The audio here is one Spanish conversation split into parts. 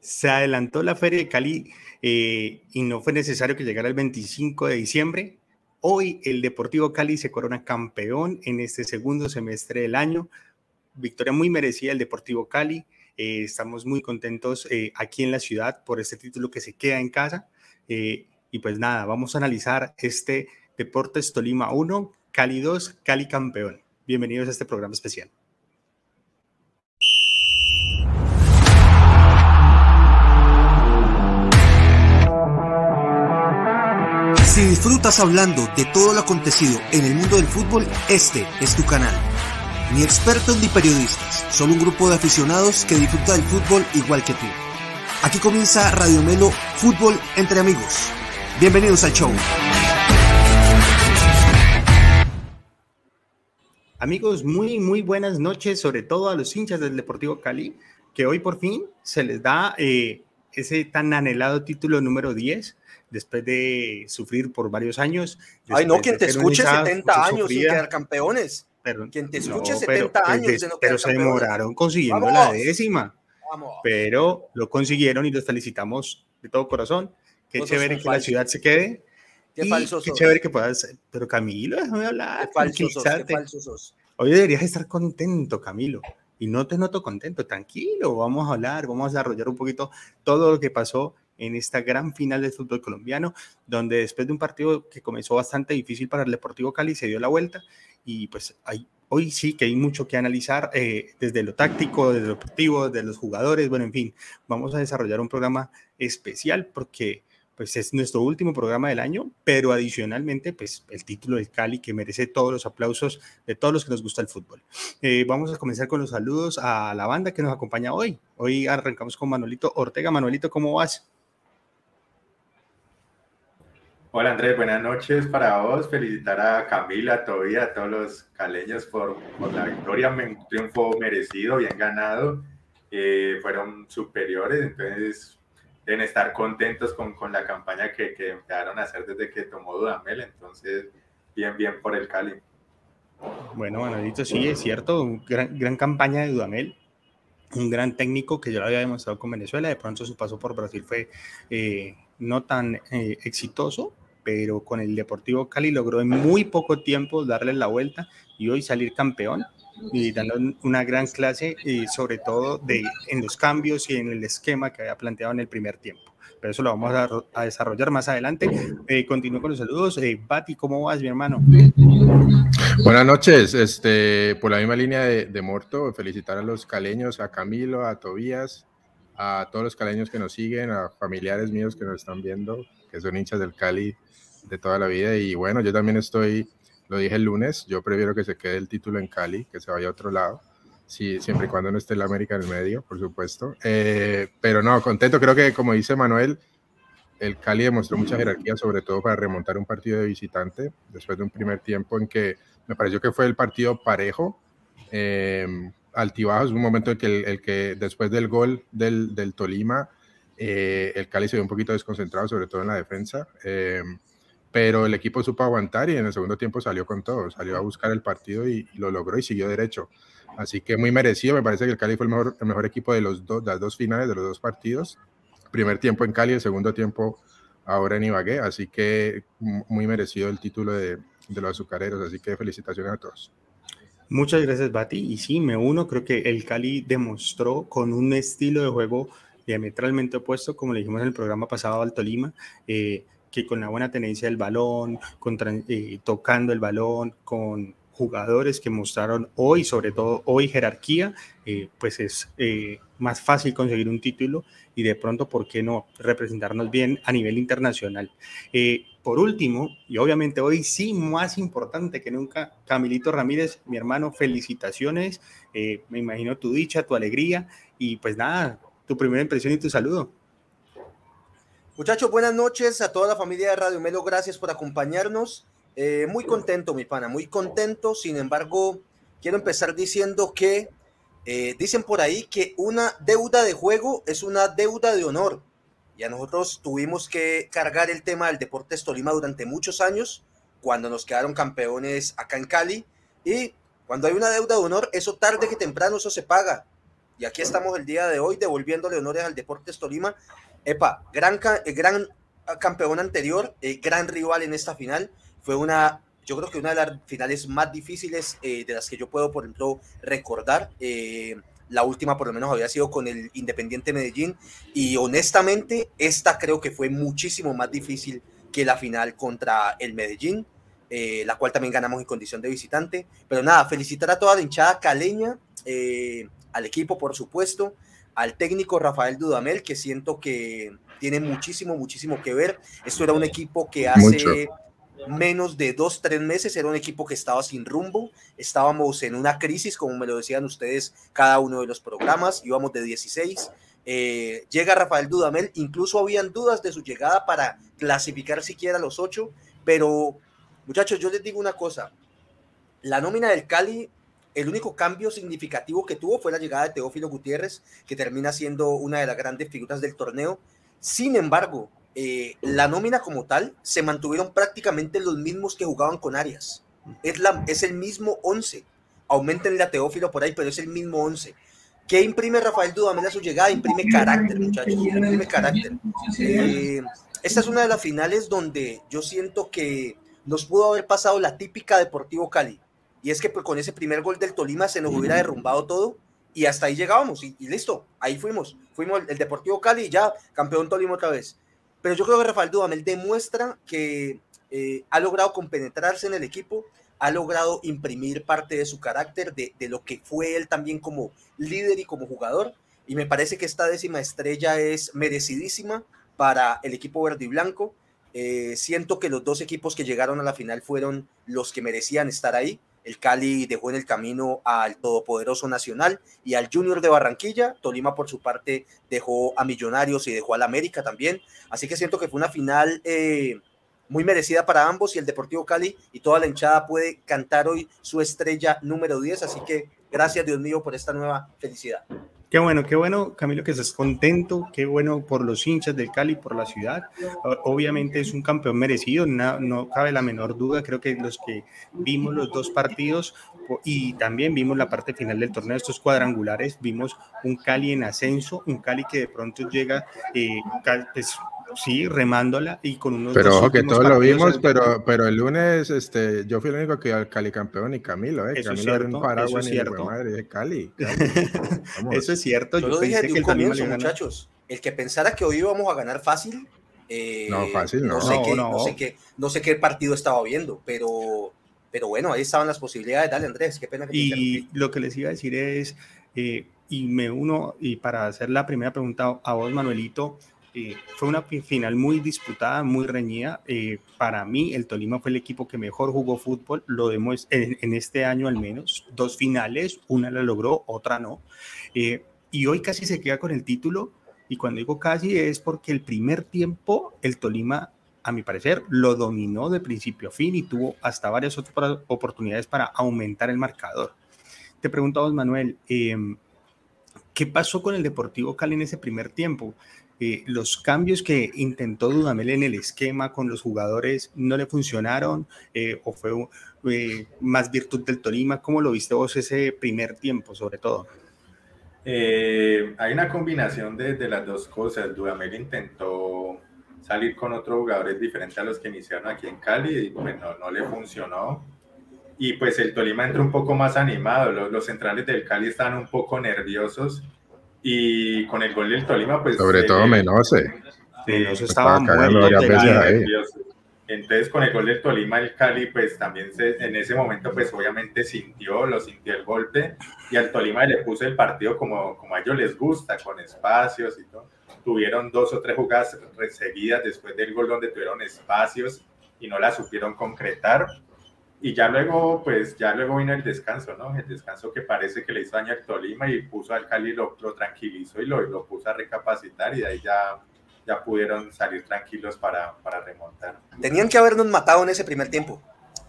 Se adelantó la Feria de Cali eh, y no fue necesario que llegara el 25 de diciembre. Hoy el Deportivo Cali se corona campeón en este segundo semestre del año. Victoria muy merecida el Deportivo Cali. Eh, estamos muy contentos eh, aquí en la ciudad por este título que se queda en casa. y pues nada, vamos a analizar este Deportes Tolima 1, Cali 2, Cali campeón. Bienvenidos a este programa especial. Si disfrutas hablando de todo lo acontecido en el mundo del fútbol, este es tu canal. Ni expertos ni periodistas, solo un grupo de aficionados que disfruta del fútbol igual que tú. Aquí comienza Radio Melo Fútbol entre amigos. Bienvenidos al show. Amigos, muy, muy buenas noches, sobre todo a los hinchas del Deportivo Cali, que hoy por fin se les da eh, ese tan anhelado título número 10 después de sufrir por varios años. Ay, no, quien te escuche 70 años sin quedar campeones. Perdón, quien te escuche 70 años pues, de no Pero se demoraron consiguiendo la décima. Pero lo consiguieron y los felicitamos de todo corazón. Qué chévere que la ciudad se quede. Qué falso Qué chévere que puedas. Pero Camilo, déjame hablar. Qué falso sos, qué falso sos. Hoy deberías estar contento, Camilo y no te noto contento, tranquilo, vamos a hablar, vamos a desarrollar un poquito todo lo que pasó en esta gran final del fútbol colombiano, donde después de un partido que comenzó bastante difícil para el Deportivo Cali, se dio la vuelta y pues hay, hoy sí que hay mucho que analizar eh, desde lo táctico, desde lo deportivo, desde los jugadores, bueno, en fin, vamos a desarrollar un programa especial porque pues es nuestro último programa del año, pero adicionalmente, pues el título del Cali que merece todos los aplausos de todos los que nos gusta el fútbol. Eh, vamos a comenzar con los saludos a la banda que nos acompaña hoy. Hoy arrancamos con Manuelito Ortega. Manuelito, ¿cómo vas? Hola Andrés, buenas noches para vos. Felicitar a Camila, todavía a todos los caleños por, por la victoria, un triunfo merecido, bien ganado. Eh, fueron superiores, entonces deben estar contentos con, con la campaña que, que, empezaron a hacer desde que tomó Dudamel. Entonces, bien, bien por el Cali. Bueno, Manuelito, sí, es cierto, gran, gran campaña de Dudamel. Un gran técnico que ya lo había demostrado con Venezuela. De pronto su paso por Brasil fue eh, no tan eh, exitoso, pero con el Deportivo Cali logró en muy poco tiempo darle la vuelta y hoy salir campeón y dando una gran clase, y sobre todo de, en los cambios y en el esquema que había planteado en el primer tiempo. Pero eso lo vamos a, desarrollar más adelante. Eh, continúo con los saludos. Eh, Bati, ¿cómo vas, mi hermano? Buenas noches. Este, por la misma línea de, de Morto, felicitar a los caleños, a Camilo, a Tobías, a todos los caleños que nos siguen, a familiares míos que nos están viendo, que son hinchas del Cali de toda la vida. Y bueno, yo también estoy lo dije el lunes, yo prefiero que se quede el título en Cali, que se vaya a otro lado, sí, siempre y cuando no esté el América en el medio, por supuesto. Eh, pero no, contento, creo que como dice Manuel, el Cali demostró mucha jerarquía, sobre todo para remontar un partido de visitante, después de un primer tiempo en que me pareció que fue el partido parejo, eh, altibajos, un momento en que, el, que después del gol del, del Tolima, eh, el Cali se vio un poquito desconcentrado, sobre todo en la defensa. Eh, pero el equipo supo aguantar y en el segundo tiempo salió con todo, salió a buscar el partido y, lo logró y siguió derecho. Así que muy merecido, me parece que el Cali fue el mejor, el mejor equipo de los dos, las dos finales de los dos partidos. Primer tiempo en Cali, el segundo tiempo ahora en Ibagué, así que muy merecido el título de, de los azucareros, así que felicitaciones a todos. Muchas gracias, Bati. Y sí, me uno, creo que el Cali demostró con un estilo de juego diametralmente opuesto, como le dijimos en el programa pasado al Tolima, eh, que con la buena tenencia del balón, eh, tocando el balón, con jugadores que mostraron hoy, sobre todo hoy jerarquía, eh, pues es eh, más fácil conseguir un título y de pronto, ¿por qué no representarnos bien a nivel internacional? por último, y obviamente hoy sí más importante que nunca, Camilito Ramírez, mi hermano, felicitaciones, me imagino tu dicha, tu alegría y pues nada, tu primera impresión y tu saludo. Muchachos, buenas noches a toda la familia de Radio Melo. Gracias por acompañarnos. Eh, muy contento, mi pana, muy contento. Sin embargo, quiero empezar diciendo que eh, dicen por ahí que una deuda de juego es una deuda de honor. Y a nosotros tuvimos que cargar el tema del Deportes Tolima durante muchos años, cuando nos quedaron campeones acá en Cali. Y cuando hay una deuda de honor, eso tarde que temprano eso se paga. Y aquí estamos el día de hoy devolviéndole honores al Deportes Tolima. Epa, gran, gran campeón anterior, gran rival en esta final. Fue una yo creo que una de las finales más difíciles de las que yo puedo, por ejemplo, recordar. La última por lo menos había sido con el Independiente Medellín y honestamente esta creo que fue muchísimo más difícil que la final contra el Medellín, eh, la cual también ganamos en condición de visitante. Pero nada, felicitar a toda la hinchada caleña, eh, al equipo por supuesto, al técnico Rafael Dudamel, que siento que tiene muchísimo, muchísimo que ver. Esto era un equipo que hace menos de dos, tres meses era un equipo que estaba sin rumbo, estábamos en una crisis, como me lo decían ustedes, cada uno de los programas, íbamos de 16. Eh, llega Rafael Dudamel, incluso habían dudas de su llegada para clasificar siquiera los ocho, pero muchachos, yo les digo una cosa, la nómina del Cali, el único cambio significativo que tuvo fue la llegada de Teófilo Gutiérrez, que termina siendo una de las grandes figuras del torneo. Sin embargo, eh, la nómina como tal se mantuvieron prácticamente los mismos que jugaban con Arias. Es, la, es el mismo 11. Aumenten a Teófilo por ahí, pero es el mismo 11. ¿Qué imprime Rafael Dudamel a su llegada? Imprime carácter, muchachos. Imprime carácter. Eh, esta es una de las finales donde yo siento que nos pudo haber pasado la típica Deportivo Cali. Y es que pues, con ese primer gol del Tolima se nos hubiera derrumbado todo y hasta ahí llegábamos y, y listo, ahí fuimos. Fuimos el Deportivo Cali y ya campeón Tolima otra vez. Pero yo creo que Rafael Dudamel demuestra que eh, ha logrado compenetrarse en el equipo, ha logrado imprimir parte de su carácter, de, lo que fue él también como líder y como jugador. Y me parece que esta décima estrella es merecidísima para el equipo verde y blanco. Eh, siento que los dos equipos que llegaron a la final fueron los que merecían estar ahí. El Cali dejó en el camino al todopoderoso Nacional y al Junior de Barranquilla. Tolima, por su parte, dejó a Millonarios y dejó al América también. Así que siento que fue una final eh, muy merecida para ambos y el Deportivo Cali y toda la hinchada puede cantar hoy su estrella número 10. Así que gracias, Dios mío, por esta nueva felicidad. Qué bueno, qué bueno, Camilo, que estés contento, qué bueno por los hinchas del Cali, por la ciudad. Obviamente es un campeón merecido, no, no, cabe la menor duda. Creo que los que vimos los dos partidos y también vimos la parte final del torneo, estos cuadrangulares, vimos un Cali en ascenso, un Cali que de pronto llega, eh, pues, sí, remándola y con unos. Pero ojo, que todos lo vimos, pero, pero el lunes este, yo fui el único que iba al Cali campeón y Camilo, ¿eh? Eso Camilo es cierto, era eso es cierto. madre de Cali. eso es cierto. Yo, yo lo dije pensé de que un comienzo, muchachos. El que pensara que hoy íbamos a ganar fácil. eh, No, fácil no. No sé, No, qué, no. no sé qué, no sé qué partido estaba viendo, pero, pero bueno, ahí estaban las posibilidades. Dale, Andrés, qué pena que te Y lo que les iba a decir es, eh, y me uno, y para hacer la primera pregunta a vos, Manuelito, eh, fue una fi- final muy disputada, muy reñida. Eh, para mí, el Tolima fue el equipo que mejor jugó fútbol, lo demues- en, en este año al menos. Dos finales, una la logró, otra no. Eh, y hoy casi se queda con el título. Y cuando digo casi es porque el primer tiempo el Tolima, a mi parecer, lo dominó de principio a fin y tuvo hasta varias oportunidades para aumentar el marcador. Te pregunto a vos, Manuel, eh, ¿qué pasó con el Deportivo Cali en ese primer tiempo? Eh, los cambios que intentó Dudamel en el esquema con los jugadores no le funcionaron eh, o fue eh, más virtud del Tolima. ¿Cómo lo viste vos ese primer tiempo, sobre todo? Hay una combinación de, de las dos cosas. Dudamel intentó salir con otros jugadores diferentes a los que iniciaron aquí en Cali y pues no, no le funcionó. Y pues el Tolima entró un poco más animado. Los, los centrales del Cali estaban un poco nerviosos y con el gol del Tolima pues... Sobre eh, todo Menose. Sí, estaba ahí. nerviosos. Entonces con el gol del Tolima el Cali pues también se, en ese momento pues obviamente sintió, lo sintió el golpe y al Tolima le puso el partido como, como a ellos les gusta, con espacios y todo. Tuvieron dos o tres jugadas seguidas después del gol donde tuvieron espacios y no la supieron concretar. Y ya luego, pues ya luego vino el descanso, ¿no? El descanso que parece que le hizo daño al Tolima y puso al Cali, lo, lo tranquilizó y lo, lo puso a recapacitar y de ahí ya, ya pudieron salir tranquilos para, para remontar. Tenían que habernos matado en ese primer tiempo.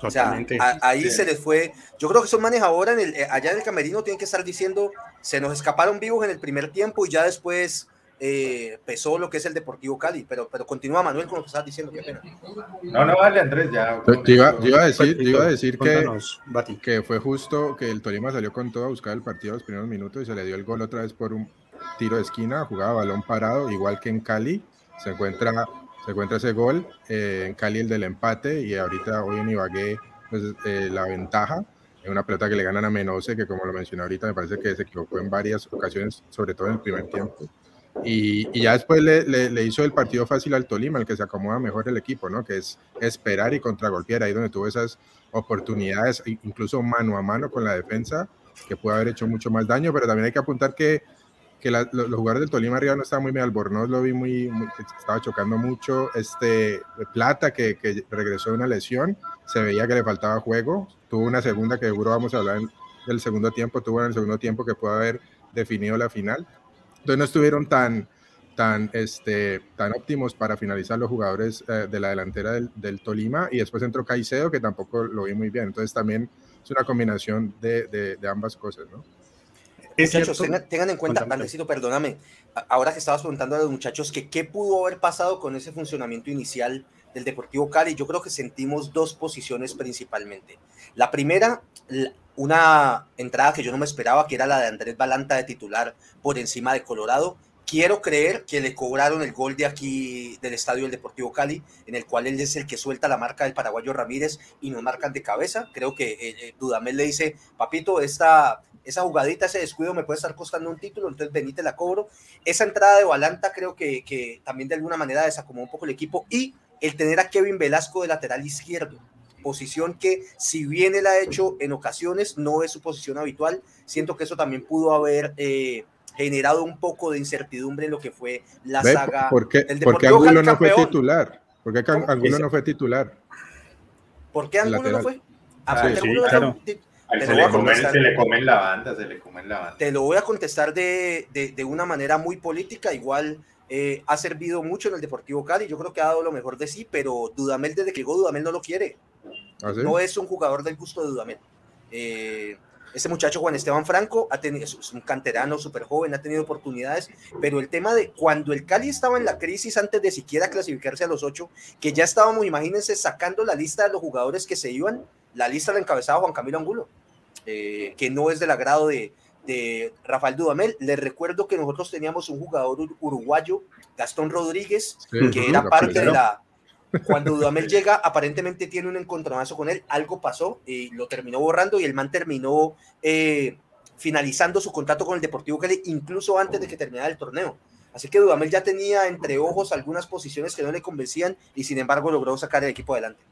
O sea, Totalmente. a- ahí Sí. se les fue. Yo creo que esos manes ahora en el, eh, allá en el camerino tienen que estar diciendo, se nos escaparon vivos en el primer tiempo y ya después eh, pesó lo que es el Deportivo Cali. Pero, pero continúa Manuel con lo que estás diciendo, qué pena. No, no, vale, Andrés, ya. Yo iba, a decir, iba a decir que, que fue justo que el Tolima salió con todo a buscar el partido los primeros minutos y se le dio el gol otra vez por un tiro de esquina, jugaba balón parado, igual que en Cali. Se encuentra, se encuentra ese gol, eh, en Cali el del empate y ahorita hoy en Ibagué pues, eh, la ventaja en una pelota que le ganan a Menose, que como lo mencioné ahorita, me parece que se equivocó en varias ocasiones, sobre todo en el primer tiempo. Y, ya después le, le, hizo el partido fácil al Tolima, el que se acomoda mejor el equipo, ¿no? Que es esperar y contragolpear, ahí donde tuvo esas oportunidades, incluso mano a mano con la defensa, que puede haber hecho mucho más daño, pero también hay que apuntar que, que los, jugadores del Tolima arriba no estaban muy bien, Albornoz lo vi muy, estaba chocando mucho, este Plata que, que regresó de una lesión, se veía que le faltaba juego, tuvo una segunda que seguro vamos a hablar del segundo tiempo, tuvo en el segundo tiempo que puede haber definido la final, entonces no estuvieron tan, tan, este, tan óptimos para finalizar los jugadores eh, de la delantera del, del, Tolima. Y después entró Caicedo que tampoco lo vi muy bien, entonces también es una combinación de, de, ambas cosas, ¿no? Muchachos, tengan, en cuenta, Vandecito, perdóname, ahora que estabas preguntando a los muchachos que qué pudo haber pasado con ese funcionamiento inicial del Deportivo Cali, yo creo que sentimos dos posiciones principalmente. La primera, una entrada que yo no me esperaba, que era la de Andrés Balanta de titular por encima de Colorado. Quiero creer que le cobraron el gol de aquí del estadio del Deportivo Cali, en el cual él es el que suelta la marca del paraguayo Ramírez y nos marcan de cabeza. Creo que eh, eh, Dudamel le dice, papito, esta, esa jugadita, ese descuido me puede estar costando un título, entonces venite la cobro. Esa entrada de Balanta creo que, que también de alguna manera desacomodó un poco el equipo y el tener a Kevin Velasco de lateral izquierdo posición que si bien él ha hecho en ocasiones, no es su posición habitual. Siento que eso también pudo haber eh, generado un poco de incertidumbre en lo que fue la saga. ¿Por qué, porque Angulo no fue titular? ¿Por qué Angulo no fue titular? ¿Por qué Angulo no fue? se, le comen, la banda, se le comen la banda. Te lo voy a contestar de, de, una manera muy política, igual eh, ha servido mucho en el Deportivo Cali, yo creo que ha dado lo mejor de sí, pero Dudamel desde que llegó Dudamel no lo quiere. ¿Ah, no es un jugador del gusto de Dudamel. Eh, este muchacho Juan Esteban Franco ha tenido, es un canterano súper joven, ha tenido oportunidades, pero el tema de cuando el Cali estaba en la crisis antes de siquiera clasificarse a los ocho, que ya estábamos, imagínense, sacando la lista de los jugadores que se iban, la lista la encabezaba Juan Camilo Angulo, eh, que no es del agrado de, de Rafael Dudamel. Les recuerdo que nosotros teníamos un jugador uruguayo, Gastón Rodríguez, que era parte de la cuando Dudamel llega, aparentemente tiene un encontronazo con él, algo pasó y lo terminó borrando y el man terminó eh, finalizando su contrato con el Deportivo Cali incluso antes de que terminara el torneo. Así que Dudamel ya tenía entre ojos algunas posiciones que no le convencían y sin embargo logró sacar el equipo adelante.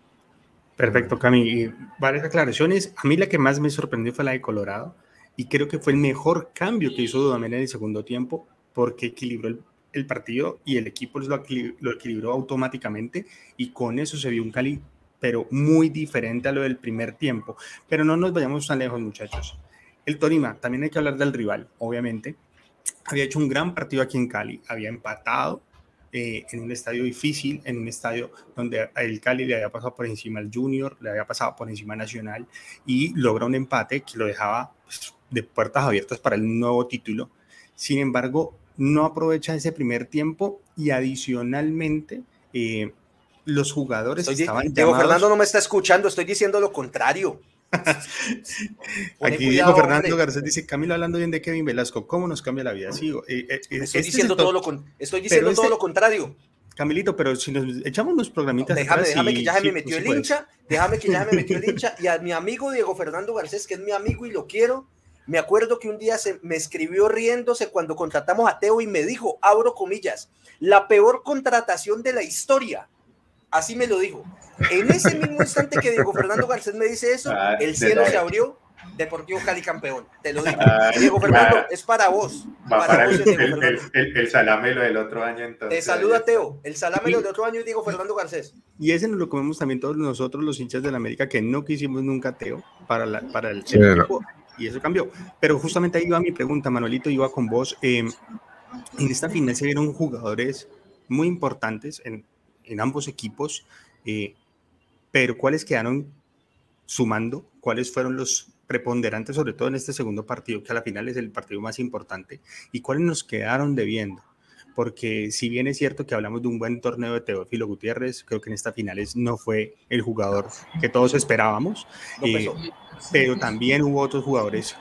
Perfecto, Cami. varias aclaraciones. A mí la que más me sorprendió fue la de Colorado y creo que fue el mejor cambio que hizo Dudamel en el segundo tiempo porque equilibró el el partido y el equipo lo, lo equilibró automáticamente y con eso se vio un Cali, pero muy diferente a lo del primer tiempo. Pero no nos vayamos tan lejos, muchachos. El Torima, también hay que hablar del rival, obviamente. Había hecho un gran partido aquí en Cali, había empatado eh, en un estadio difícil, en un estadio donde el Cali le había pasado por encima al Junior, le había pasado por encima al Nacional y logra un empate que lo dejaba pues, de puertas abiertas para el nuevo título. Sin embargo, no aprovecha ese primer tiempo y adicionalmente eh, los jugadores estaban Diego Fernando no me está escuchando, estoy diciendo lo contrario. Aquí Diego Fernando Garcés dice, Camilo hablando bien de Kevin Velasco, ¿cómo nos cambia la vida? Sí, eh, eh, estoy este diciendo, todo lo, estoy diciendo todo lo contrario. Camilito, pero si nos echamos unos programitas. déjame, déjame que ya se me metió el hincha, déjame que ya me metió el hincha, y a mi amigo Diego Fernando Garcés, que es mi amigo y lo quiero, me acuerdo que un día se me escribió riéndose cuando contratamos a Teo y me dijo, abro comillas, la peor contratación de la historia. Así me lo dijo. En ese mismo instante que Diego Fernando Garcés me dice eso, ah, el cielo se abrió, Deportivo Cali campeón. Te lo digo. Ah, Diego Fernando, es para vos. para, vos el, el, salamelo del otro año entonces. Te saluda Teo. El salamelo del otro año es Diego Fernando Garcés. Y ese nos lo comemos también todos nosotros, los hinchas de la América, que no quisimos nunca Teo para, la, para el, equipo y eso cambió. Pero justamente ahí iba mi pregunta, Manuelito, iba con vos. Em, en esta final se vieron jugadores muy importantes en, en ambos equipos, eh, pero ¿cuáles quedaron sumando? ¿Cuáles fueron los preponderantes, sobre todo en este segundo partido, que a la final es el partido más importante? ¿Y cuáles nos quedaron debiendo? Porque si bien es cierto que hablamos de un buen torneo de Teófilo Gutiérrez, creo que en esta finales no fue el jugador que todos esperábamos, eh, pero también hubo otros jugadores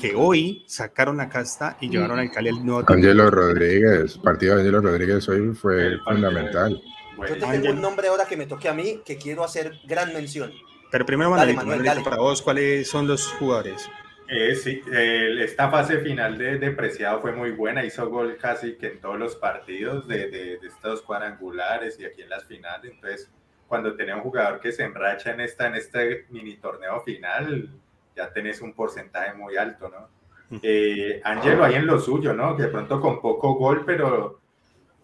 que hoy sacaron la casta y llevaron al Cali al nuevo Angelo Rodríguez, partido de Angelo Rodríguez hoy fue fundamental. Yo te tengo un nombre ahora que me toque a mí que quiero hacer gran mención. Pero primero, Manuel, para vos, ¿cuáles son los jugadores? Eh, sí, esta fase final de, de, Preciado fue muy buena, hizo gol casi que en todos los partidos de, de, estos cuadrangulares y aquí en las finales. Entonces, cuando tenés un jugador que se enracha en, esta, en este mini torneo final, ya tenés un porcentaje muy alto, ¿no? Eh, Ángelo ahí en lo suyo, ¿no? Que de pronto con poco gol, pero,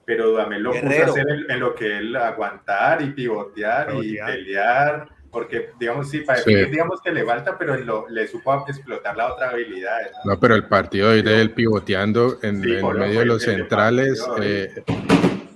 pero Dame lo puso a hacer en, lo que él aguantar y pivotear. y pelear porque digamos sí, para digamos que le falta, pero le supo explotar la otra habilidad. ¿no? pero el partido de él pivoteando en, medio de los centrales, eh,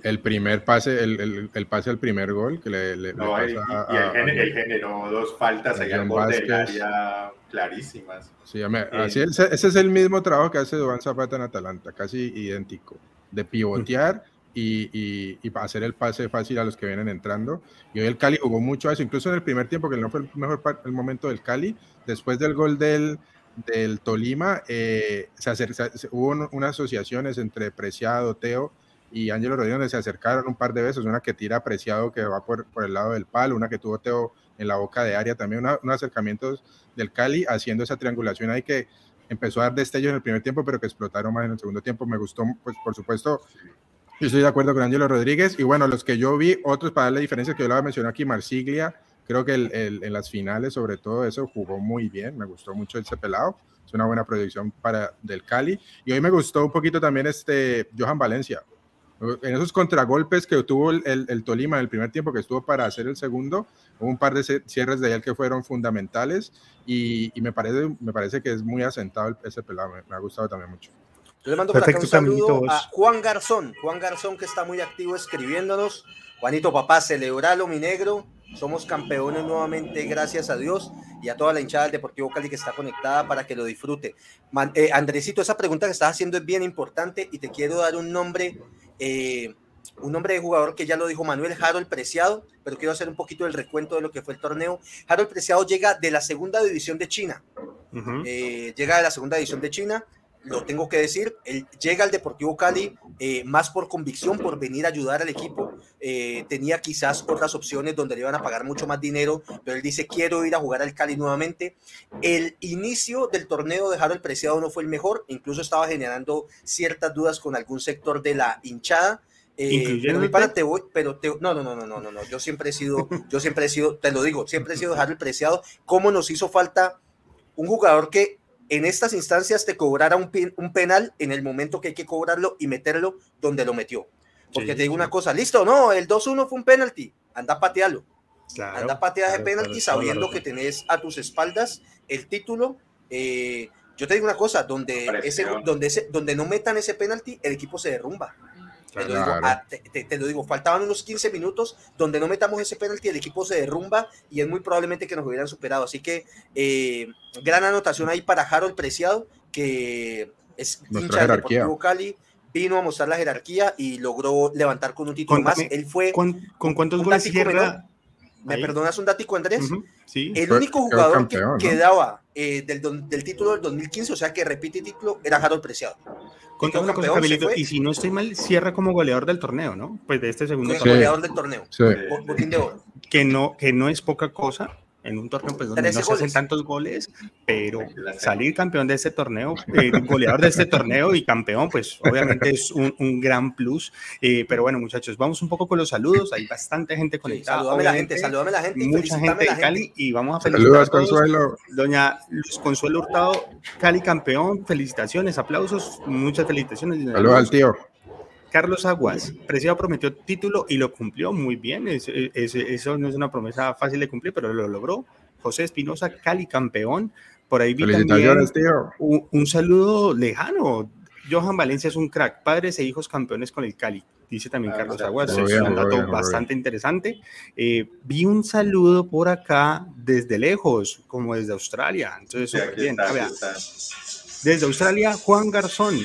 el primer pase, el, el, pase al primer gol que le, le, no, y, él, generó dos faltas ahí al borde del área clarísimas. Sí, eh, así ese, es el mismo trabajo que hace Duván Zapata en Atalanta, casi idéntico, de pivotear y, y, hacer el pase fácil a los que vienen entrando. Y hoy el Cali jugó mucho a eso, incluso en el primer tiempo, que no fue el mejor el momento del Cali, después del gol del, del Tolima, eh, se, hubo unas asociaciones entre Preciado, Teo y Ángelo Rodríguez, donde se acercaron un par de veces, una que tira Preciado que va por, por el lado del palo, una que tuvo Teo en la boca de área, también unos acercamientos del Cali haciendo esa triangulación ahí que empezó a dar destello en el primer tiempo, pero que explotaron más en el segundo tiempo. Me gustó, pues por supuesto, yo estoy de acuerdo con Angelo Rodríguez. Y bueno, los que yo vi, otros para darle diferencia que yo le voy a mencionar aquí, Marsiglia, creo que el, en las finales, sobre todo eso, jugó muy bien. Me gustó mucho ese pelado. Es una buena proyección para del Cali. Y hoy me gustó un poquito también este Johan Valencia. En esos contragolpes que tuvo el, el, Tolima en el primer tiempo, que estuvo para hacer el segundo, hubo un par de cierres de él que fueron fundamentales. Y, y me, parece, me parece que es muy asentado ese pelado. me ha gustado también mucho. Yo le mando por acá un saludo a Juan Garzón, Juan Garzón que está muy activo escribiéndonos. Juanito papá, celebralo mi negro. Somos campeones nuevamente, gracias a Dios y a toda la hinchada del Deportivo Cali que está conectada para que lo disfrute. Eh, Andresito, esa pregunta que estás haciendo es bien importante y te quiero dar un nombre, eh, un nombre de jugador que ya lo dijo Manuel Harold Preciado, pero quiero hacer un poquito del recuento de lo que fue el torneo. Harold Preciado llega de la segunda división de China. Eh, llega de la segunda división de China lo tengo que decir, él llega al Deportivo Cali eh, más por convicción, por venir a ayudar al equipo. Eh, tenía quizás otras opciones donde le iban a pagar mucho más dinero, pero él dice, quiero ir a jugar al Cali nuevamente. El inicio del torneo de Harold Preciado no fue el mejor, incluso estaba generando ciertas dudas con algún sector de la hinchada. Eh, pero para te voy, pero te, no, no, no, no, no, no, no, yo siempre he sido, yo siempre he sido, te lo digo, siempre he sido Harold Preciado. ¿Cómo nos hizo falta un jugador que en estas instancias te cobrara un, un, penal en el momento que hay que cobrarlo y meterlo donde lo metió. Porque te digo una cosa, listo, no, el 2-1 fue un penalti, anda a patearlo. anda a patear ese penalti sabiendo que tenés a tus espaldas el título. Eh, yo te digo una cosa, donde, ese, donde, ese, donde no metan ese penalti, el equipo se derrumba. Ah, te, lo digo, faltaban unos 15 minutos donde no metamos ese penalti, el equipo se derrumba y es muy probablemente que nos hubieran superado. Así que eh, gran anotación ahí para Harold Preciado, que es hincha del Deportivo Cali, vino a mostrar la jerarquía y logró levantar con un título más. Él fue. ¿Con, cuántos goles cierra? ¿Me perdonas un datico, Andrés? sí. El único jugador que, quedaba eh, del, del, título del 2015, o sea que repite título, era Harold Preciado. Contame una cosa, y si no estoy mal, cierra como goleador del torneo, ¿no? Pues de este segundo torneo. Goleador del torneo. Sí. Que no, que no es poca cosa, en un torneo pues, donde no se hacen tantos goles, pero salir campeón de este torneo, eh, goleador de este torneo y campeón, pues obviamente es un, un gran plus. Eh, pero bueno, muchachos, vamos un poco con los saludos. Hay bastante gente conectada. Sí, saludame la gente, saludame la gente. Mucha gente de Cali y vamos a felicitar. Consuelo. Doña Luz Consuelo Hurtado, Cali campeón, felicitaciones, aplausos, muchas felicitaciones. Saludos al tío. Carlos Aguas, Preciado prometió título y lo cumplió muy bien. eso no es una promesa fácil de cumplir, pero lo logró. José Espinosa, Cali campeón. Por ahí vi también un, un, saludo lejano. Johan Valencia es un crack, padres e hijos campeones con el Cali, dice también ah, Carlos Aguas. es un dato bastante interesante. Eh, vi un saludo por acá desde lejos, como desde Australia. Entonces, súper bien. Desde Australia, Juan Garzón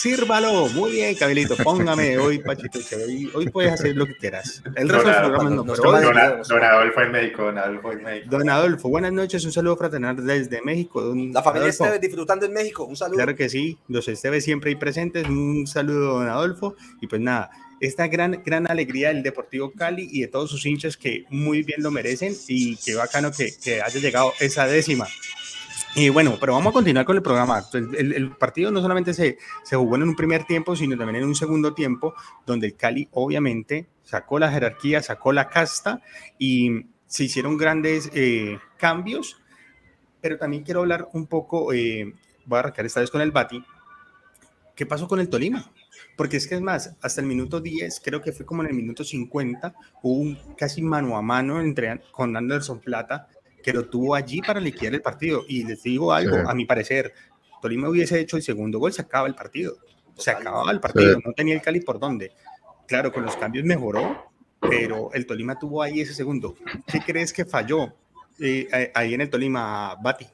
Sírvalo. Muy bien, Cabilito. Póngame hoy, Pachito. Hoy, hoy puedes hacer lo que quieras. El resto del programa no. Pero don, don, Adolfo en México. Don Adolfo en México. Don Adolfo, buenas noches. Un saludo fraternal desde México. Don La familia Esteves disfrutando en México. Un saludo. Claro que sí. Los Esteves siempre ahí presentes. Un saludo, don Adolfo. Y pues nada esta gran, gran alegría del Deportivo Cali y de todos sus hinchas que muy bien lo merecen y qué bacano que, que haya llegado esa décima. Y bueno, pero vamos a continuar con el programa. El, el, partido no solamente se, se jugó en un primer tiempo, sino también en un segundo tiempo, donde el Cali obviamente sacó la jerarquía, sacó la casta y se hicieron grandes eh, cambios. Pero también quiero hablar un poco, eh, voy a arrancar esta vez con el Bati. ¿Qué pasó con el Tolima? Porque es que es más, hasta el minuto 10, creo que fue como en el minuto 50, hubo un casi mano a mano entre, con Anderson Plata que lo tuvo allí para liquidar el partido. Y les digo algo, a mi parecer, Tolima hubiese hecho el segundo gol, se acaba el partido. Se acababa el partido, no tenía el Cali por dónde. Claro, con los cambios mejoró, pero el Tolima tuvo ahí ese segundo. ¿Qué crees que falló eh, ahí en el Tolima, Bati?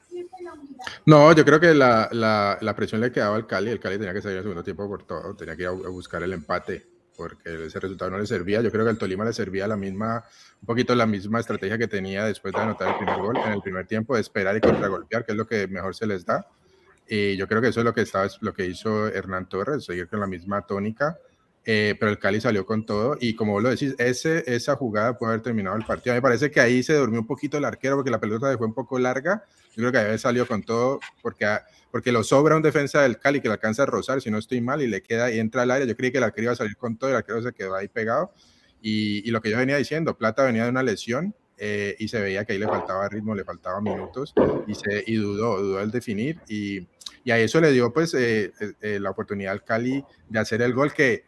No, yo creo que la, la, la, presión le quedaba al Cali. El Cali tenía que salir al segundo tiempo por todo, tenía que ir a buscar el empate porque ese resultado no le servía. Yo creo que al Tolima le servía la misma, un poquito la misma estrategia que tenía después de anotar el primer gol en el primer tiempo, de esperar y contragolpear, que es lo que mejor se les da. Y yo creo que eso es lo que, estaba, lo que hizo Hernán Torres, seguir con la misma tónica. Eh, pero el Cali salió con todo y como vos lo decís, ese, esa jugada puede haber terminado el partido. Me parece que ahí se durmió un poquito el arquero porque la pelota fue un poco larga. Yo creo que ahí salió con todo porque porque lo sobra un defensa del Cali que le alcanza a rozar, si no estoy mal, y le queda y entra al área. Yo creí que el arquero iba a salir con todo, el arquero se quedó ahí pegado. Y, lo que yo venía diciendo, Plata venía de una lesión eh, y se veía que ahí le faltaba ritmo, le faltaba minutos y, y dudó, dudó el definir. Y, y a eso le dio pues eh, la oportunidad al Cali de hacer el gol que,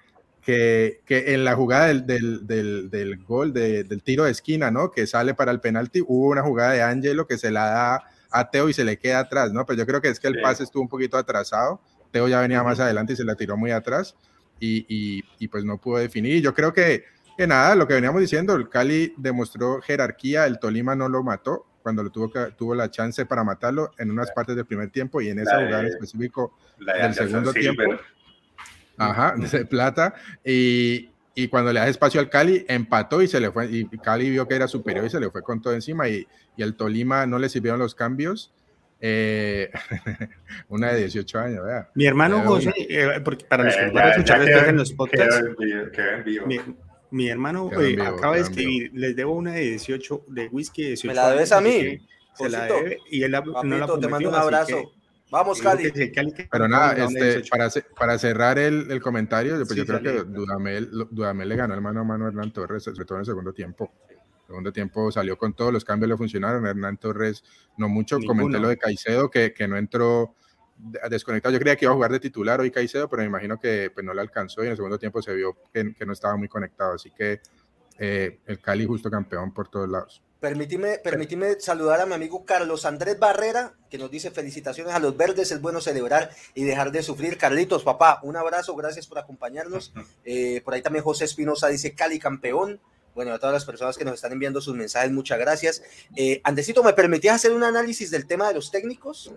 que, que en la jugada del, del, del, del gol, del tiro de esquina, ¿no? Que sale para el penalti, hubo una jugada de Angelo que se la da a Teo y se le queda atrás, ¿no? Pero yo creo que es que el pase estuvo un poquito atrasado. Teo ya venía más adelante y se la tiró muy atrás y, y, pues no pudo definir. Yo creo que, que nada, lo que veníamos diciendo, el Cali demostró jerarquía, el Tolima no lo mató cuando lo tuvo, que, tuvo la chance para matarlo en unas partes del primer tiempo y en esa jugada específico del segundo tiempo. Ajá, de plata. Y, y cuando le da espacio al Cali, empató y se le fue, y Cali vio que era superior y se le fue con todo encima, y, y el Tolima no le sirvieron los cambios. Eh, una de 18 años, vea. Mi hermano José, eh, porque para los que van a escuchar después en los podcasts, mi, mi, hermano eh, acaba de escribir, les debo una de 18, de whisky de 18 ¿Me la debes a mí? Se la debe y él Papito, no la prometió, te mando un abrazo. Vamos, Cali. Pero nada, este, para, para cerrar el, el comentario, pues yo creo que Dudamel, Dudamel le ganó el mano a mano a Hernán Torres, sobre todo en el segundo tiempo. El segundo tiempo salió con todos los cambios le funcionaron. Hernán Torres no mucho. Comenté lo de Caicedo, que, que no entró desconectado. Yo creía que iba a jugar de titular hoy Caicedo, pero me imagino que pues, no le alcanzó y en el segundo tiempo se vio que, que no estaba muy conectado. Así que eh, el Cali justo campeón por todos lados. Permíteme, permíteme saludar a mi amigo Carlos Andrés Barrera, que nos dice felicitaciones a los verdes, es bueno celebrar y dejar de sufrir. Carlitos, papá, un abrazo, gracias por acompañarnos. Eh, por ahí también José Espinosa dice Cali campeón. Bueno, a todas las personas que nos están enviando sus mensajes, muchas gracias. Eh, Andesito, ¿me permitías hacer un análisis del tema de los técnicos?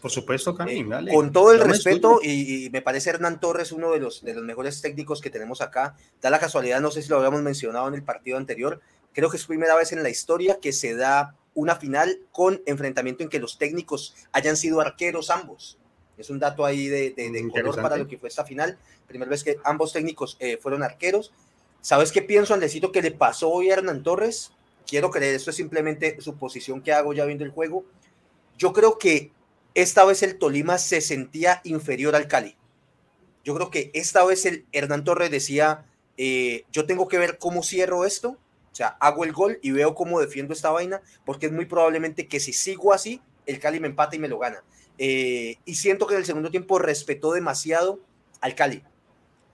Por supuesto, Cami, eh, Con todo el respeto, y, me parece Hernán Torres uno de los, de los mejores técnicos que tenemos acá. Da la casualidad, no sé si lo habíamos mencionado en el partido anterior, Creo que es primera vez en la historia que se da una final con enfrentamiento en que los técnicos hayan sido arqueros ambos. Es un dato ahí de, de, color para lo que fue esta final. Primera vez que ambos técnicos eh, fueron arqueros. ¿Sabes qué pienso, Andesito, que le pasó hoy a Hernán Torres? Quiero creer, esto es simplemente suposición que hago ya viendo el juego. Yo creo que esta vez el Tolima se sentía inferior al Cali. Yo creo que esta vez el Hernán Torres decía, eh, yo tengo que ver cómo cierro esto o sea, hago el gol y veo cómo defiendo esta vaina, porque es muy probablemente que si sigo así, el Cali me empata y me lo gana. Eh, y siento que en el segundo tiempo respetó demasiado al Cali.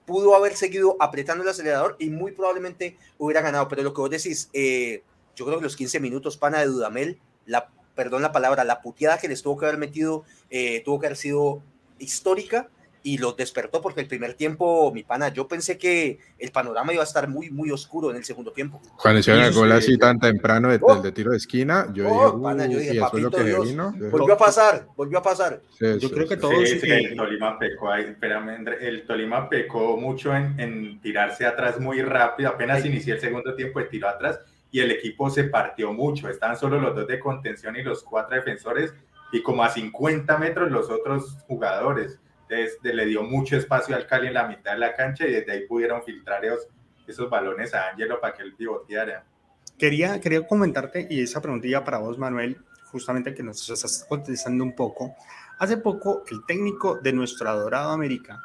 Pudo haber seguido apretando el acelerador y muy probablemente hubiera ganado. Pero lo que vos decís, eh, yo creo que los 15 minutos, pana de Dudamel, la, perdón la palabra, la puteada que les tuvo que haber metido, eh, tuvo que haber sido histórica. Y los despertó porque el primer tiempo, mi pana, yo pensé que el panorama iba a estar muy, muy oscuro en el segundo tiempo. Cuando hicieron el gol así tan temprano de, oh. de, tiro de esquina, yo oh, dije, pana, yo dije, papito que Dios, vino. volvió a pasar, volvió a pasar. yo creo que todos... Sí, el Tolima pecó ahí, espérame, el Tolima pecó mucho en, en tirarse atrás muy rápido, apenas inicié el segundo tiempo de tiro atrás y el equipo se partió mucho, estaban solo los dos de contención y los cuatro defensores y como a 50 metros los otros jugadores le dio mucho espacio al Cali en la mitad de la cancha y desde ahí pudieron filtrar esos, esos balones a Ángelo para que él pivoteara. Quería, quería comentarte, y esa preguntilla para vos, Manuel, justamente que nos estás contestando un poco. Hace poco, el técnico de nuestro adorado América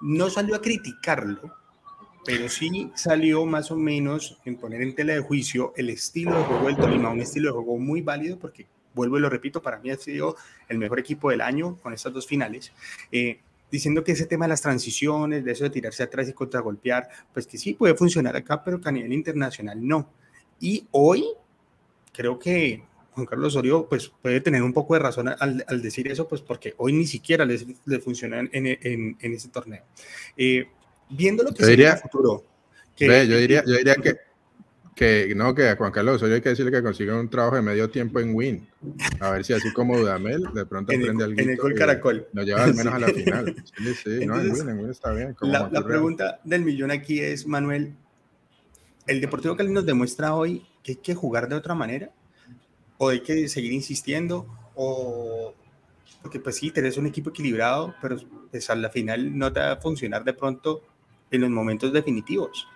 no salió a criticarlo, pero sí salió más o menos en poner en tela de juicio el estilo de juego del Tolima, un estilo de juego muy válido porque vuelvo y lo repito, para mí ha sido el mejor equipo del año con estas dos finales. Eh, diciendo que ese tema de las transiciones, de eso de tirarse atrás y contragolpear, pues que sí puede funcionar acá, pero que a nivel internacional no. Y hoy creo que Juan Carlos Osorio pues puede tener un poco de razón al, decir eso, pues porque hoy ni siquiera le les funciona en, en, en, ese torneo. Eh, viendo lo que yo diría, futuro. yo, diría, yo diría que que no, que a Juan Carlos Osorio hay que decirle que consiga un trabajo de medio tiempo en Win. A ver si así como Dudamel de pronto aprende algo. En el gol caracol. Nos lleva al menos a la final. Sí, sí, no, en Win, en Win está bien. La, la pregunta del millón aquí es, Manuel, ¿el Deportivo Cali nos demuestra hoy que hay que jugar de otra manera? ¿O hay que seguir insistiendo? ¿O porque pues sí, tenés un equipo equilibrado, pero pues a la final no te va a funcionar de pronto en los momentos definitivos?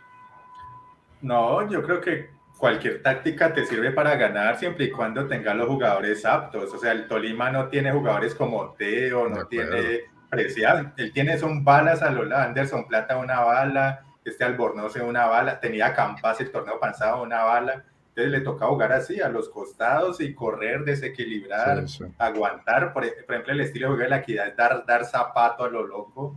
No, yo creo que cualquier táctica te sirve para ganar siempre y cuando tenga los jugadores aptos. O sea, el Tolima no tiene jugadores como Teo, no tiene Preciado. Él tiene son balas a los Anderson Plata una bala, este Albornoz una bala, tenía Campas el torneo pasado una bala. Entonces le toca jugar así, a los costados y correr, desequilibrar, aguantar. Por, ejemplo, el estilo de juego de la equidad es dar, dar zapato a lo loco.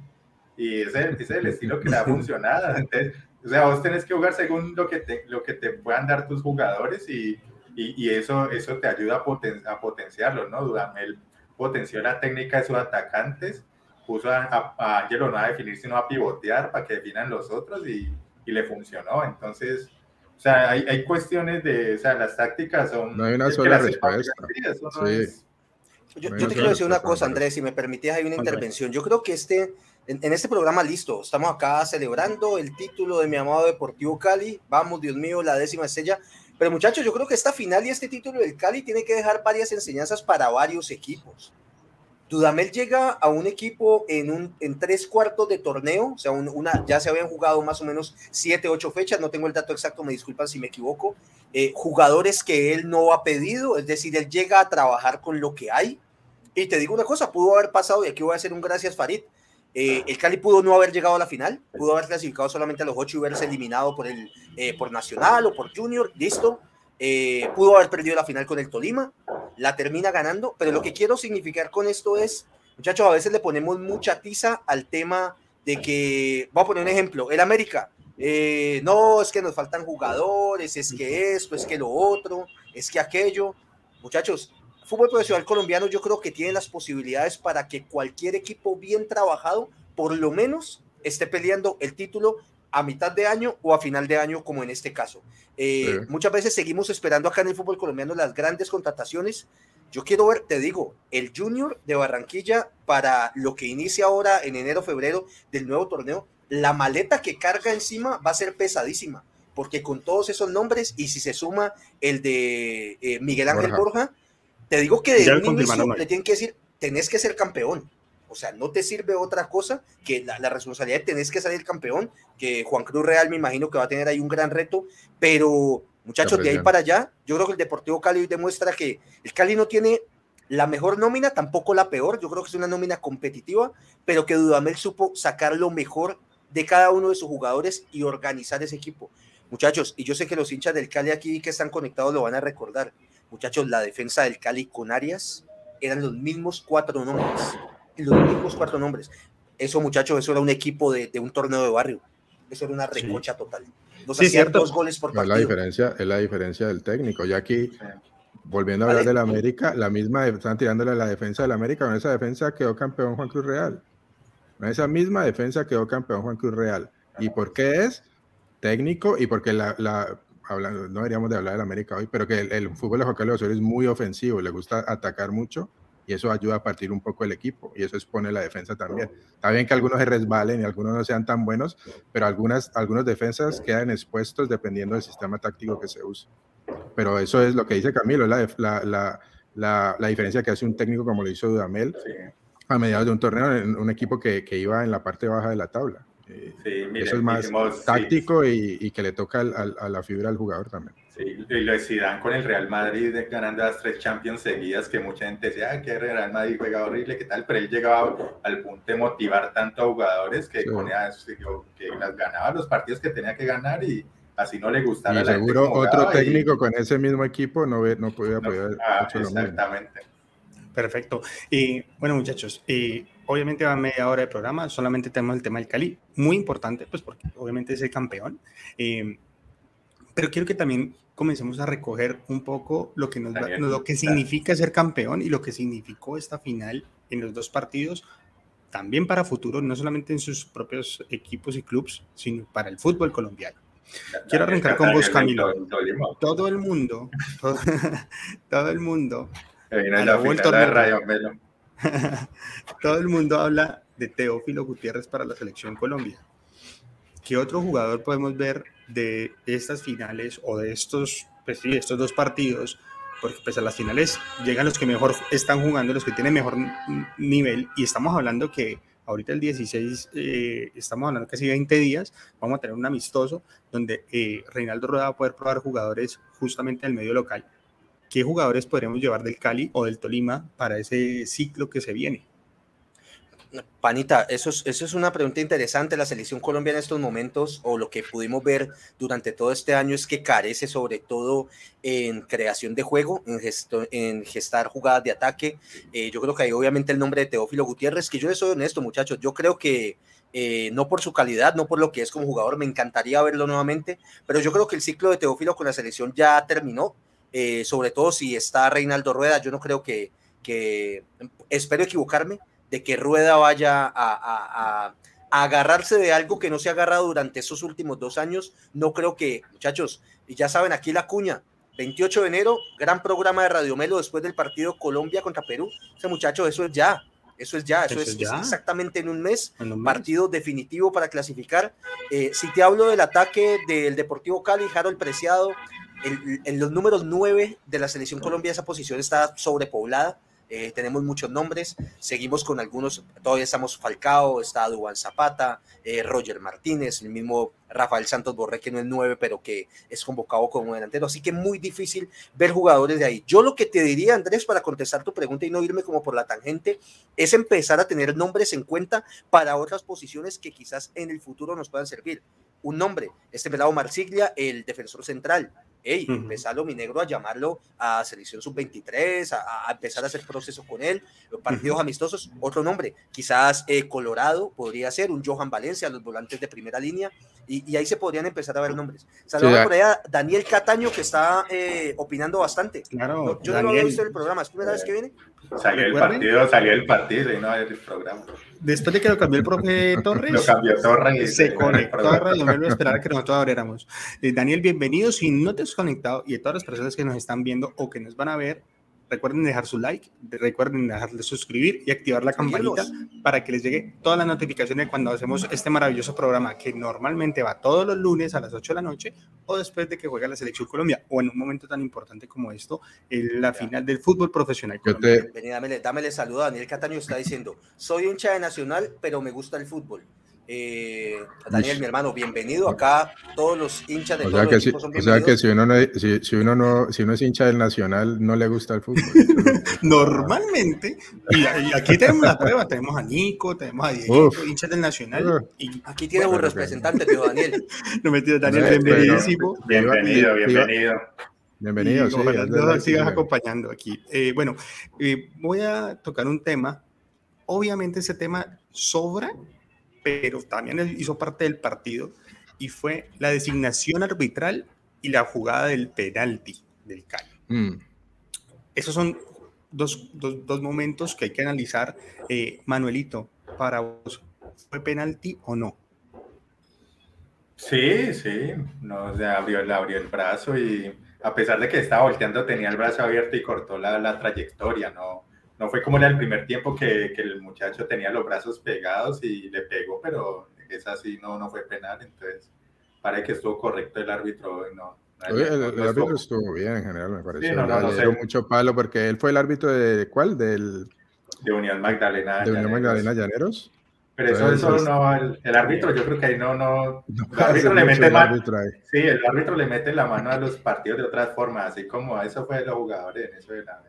Y ese, ese es el estilo que le ha funcionado. Entonces, o sea, vos tenés que jugar según lo que te, lo que te puedan dar tus jugadores y, y, eso, eso te ayuda a, poten, a potenciarlo, ¿no? Dudamel potenció la técnica de sus atacantes, puso a, a, Angelo no a definir, sino a pivotear para que definan los otros y, y le funcionó. Entonces, o sea, hay, hay, cuestiones de, o sea, las tácticas son... No hay una sola respuesta. Sí. yo, yo, te quiero decir una cosa, Andrés, si me permitías, hay una intervención. Yo creo que este en, este programa listo, estamos acá celebrando el título de mi amado Deportivo Cali, vamos, Dios mío, la décima estrella, pero muchachos, yo creo que esta final y este título del Cali tiene que dejar varias enseñanzas para varios equipos. Dudamel llega a un equipo en, un, en tres cuartos de torneo, o sea, una, ya se habían jugado más o menos siete, ocho fechas, no tengo el dato exacto, me disculpan si me equivoco, eh, jugadores que él no ha pedido, es decir, él llega a trabajar con lo que hay. Y te digo una cosa, pudo haber pasado, y aquí voy a hacer un gracias Farid, eh, el Cali pudo no haber llegado a la final, pudo haber clasificado solamente a los ocho y verse eliminado por, el, eh, por Nacional o por Junior, listo. Eh, pudo haber perdido la final con el Tolima, la termina ganando, pero lo que quiero significar con esto es, muchachos, a veces le ponemos mucha tiza al tema de que, voy a poner un ejemplo, el América, no, es que nos faltan jugadores, es que esto, es que lo otro, es que aquello. Muchachos, fútbol profesional colombiano yo creo que tiene las posibilidades para que cualquier equipo bien trabajado, por lo menos, esté peleando el título a mitad de año o a final de año, como en este caso. Eh, muchas veces seguimos esperando acá en el fútbol colombiano las grandes contrataciones. Yo quiero ver, te digo, el Junior de Barranquilla para lo que inicia ahora en enero, febrero del nuevo torneo, la maleta que carga encima va a ser pesadísima, porque con todos esos nombres y si se suma el de eh, Miguel Ángel Borja te digo que de un inicio le tienen que decir, tenés que ser campeón. O sea, no te sirve otra cosa que la, responsabilidad de tenés que salir campeón, que Juan Cruz Real me imagino que va a tener ahí un gran reto, pero muchachos, de ahí para allá, yo creo que el Deportivo Cali demuestra que el Cali no tiene la mejor nómina, tampoco la peor, yo creo que es una nómina competitiva, pero que Dudamel supo sacar lo mejor de cada uno de sus jugadores y organizar ese equipo. Muchachos, y yo sé que los hinchas del Cali aquí que están conectados lo van a recordar. Muchachos, la defensa del Cali con Arias eran los mismos cuatro nombres. Los mismos cuatro nombres. Eso, muchachos, eso era un equipo de, un torneo de barrio. Eso era una recocha total. Nos sí, hacían dos goles por partido. Es la, diferencia, es la diferencia del técnico. Ya aquí, volviendo a hablar de la América, la misma, están tirándole a la defensa del América. Con esa defensa quedó campeón Juan Cruz Real. Con esa misma defensa quedó campeón Juan Cruz Real. ¿Y por qué es? Técnico y porque la, la hablando, no deberíamos de hablar del América hoy, pero que el, fútbol de Juan Carlos Osorio es muy ofensivo, le gusta atacar mucho y eso ayuda a partir un poco el equipo y eso expone la defensa también. Está bien que algunos se resbalen y algunos no sean tan buenos, pero algunas, algunos defensas quedan expuestos dependiendo del sistema táctico que se use. Pero eso es lo que dice Camilo, la, la, la, la diferencia que hace un técnico como lo hizo Dudamel a mediados de un torneo en un equipo que, que iba en la parte baja de la tabla. Eh, eso es más táctico y, que le toca a la figura del jugador también. Sí, y lo de Zidane con el Real Madrid ganando las tres Champions seguidas, que mucha gente decía, que Real Madrid juega horrible, ¿qué tal? Pero él llegaba al punto de motivar tanto a jugadores que, ponía, que las ganaba los partidos que tenía que ganar y así no le gustaba. Y seguro otro técnico con ese mismo equipo no, no podía apoyar. Ah, exactamente. Perfecto. Y bueno, muchachos, y obviamente va media hora de programa, solamente tenemos el tema del Cali, muy importante, pues porque obviamente es el campeón. Eh, pero quiero que también comencemos a recoger un poco lo que, nos lo que significa ser campeón y lo que significó esta final en los dos partidos, también para futuro, no solamente en sus propios equipos y clubes, sino para el fútbol colombiano. Quiero arrancar con vos, Camilo. Todo el mundo, todo, el mundo. todo el mundo habla de Teófilo Gutiérrez para la selección Colombia. ¿Qué otro jugador podemos ver de estas finales o de estos, pues sí, estos dos partidos? Porque pues a las finales llegan los que mejor están jugando, los que tienen mejor nivel, y estamos hablando que ahorita el 16, eh, estamos hablando casi 20 días, vamos a tener un amistoso donde eh, Reinaldo Rueda va a poder probar jugadores justamente en el medio local. ¿Qué jugadores podríamos llevar del Cali o del Tolima para ese ciclo que se viene? Panita, eso es, eso es una pregunta interesante. La selección colombiana en estos momentos, o lo que pudimos ver durante todo este año, es que carece sobre todo en creación de juego, en, gestar jugadas de ataque. Eh, yo creo que hay obviamente el nombre de Teófilo Gutiérrez, que yo soy honesto, muchachos. Yo creo que eh, no por su calidad, no por lo que es como jugador, me encantaría verlo nuevamente, pero yo creo que el ciclo de Teófilo con la selección ya terminó. Eh, sobre todo si está Reinaldo Rueda, yo no creo que, que espero equivocarme, de que Rueda vaya a, agarrarse de algo que no se ha agarrado durante esos últimos dos años. No creo que, muchachos, y ya saben, aquí la cuña, 28 de enero, gran programa de Radio Melo después del partido Colombia contra Perú. Ese muchacho, eso es ya, eso es ya, eso, es, exactamente en un mes, partido definitivo para clasificar. Eh, si te hablo del ataque del Deportivo Cali, Harold Preciado, en los números 9 de la selección Colombia, esa posición está sobrepoblada. Eh, tenemos muchos nombres, seguimos con algunos, todavía estamos Falcao, está Duan Zapata, eh, Roger Martínez, el mismo Rafael Santos Borré, que no es nueve, pero que es convocado como delantero, así que muy difícil ver jugadores de ahí. Yo lo que te diría, Andrés, para contestar tu pregunta y no irme como por la tangente, es empezar a tener nombres en cuenta para otras posiciones que quizás en el futuro nos puedan servir. Un nombre, este pelado Marsiglia, el defensor central, hey, empezarlo mi negro a llamarlo a selección sub-23, a, empezar a hacer proceso con él, partidos amistosos, otro nombre, quizás eh, Colorado podría ser, un Johan Valencia, los volantes de primera línea, y, ahí se podrían empezar a ver nombres. Saludos por allá Daniel Cataño, que está eh, opinando bastante. Claro, yo no lo había visto en el programa, ¿es primera vez que viene? Salió el partido, salió el partido y no hay el programa. Después de que lo cambió el profe Torres, lo cambió Torres se conectó a Radio Melo esperar a que nosotros abriéramos. Eh, Daniel, bienvenido. Si no te has conectado y a todas las personas que nos están viendo o que nos van a ver, Recuerden dejar su like, recuerden dejar de suscribir y activar la campanita para que les llegue todas las notificaciones cuando hacemos este maravilloso programa que normalmente va todos los lunes a las 8 de la noche o después de que juega la Selección Colombia o en un momento tan importante como esto, en la final del fútbol profesional. Te... dámele, dámele saludo a Daniel Cataño, está diciendo, soy hincha de Nacional, pero me gusta el fútbol. Eh, Daniel, mi hermano, bienvenido acá. Todos los hinchas de o sea que si, O sea que si uno, no, si, uno no, si uno es hincha del Nacional, no le gusta el fútbol. Normalmente, y, aquí tenemos la prueba, tenemos a Nico, tenemos a Diego, hinchas del Nacional. Y, aquí tiene un representante, pero Daniel. no metido Daniel, bienvenido. Bienvenido, bienvenido. Bienvenido, sí. Ojalá sigas acompañando aquí. Eh, bueno, eh, voy a tocar un tema. Obviamente ese tema sobra pero también hizo parte del partido y fue la designación arbitral y la jugada del penalti del Cali. Mm. Esos son dos, dos, dos, momentos que hay que analizar. Eh, Manuelito, para vos, fue penalti o no. Sí, sí, no, se abrió, le abrió el brazo y a pesar de que estaba volteando tenía el brazo abierto y cortó la, la trayectoria, no, no fue como en el primer tiempo que, que, el muchacho tenía los brazos pegados y le pegó, pero es así, no, no fue penal, entonces parece que estuvo correcto el árbitro, no, el, árbitro estuvo bien en general, me parece. Sí, no, no, no mucho palo porque él fue el árbitro de ¿cuál? Del, de Unión Magdalena. De Unión Magdalena Llaneros. Pero eso, eso no, el, árbitro, yo creo que ahí no, no, el árbitro le mete mano. Sí, el árbitro le mete la mano a los partidos de otras formas, así como eso fue de los jugadores en eso de la.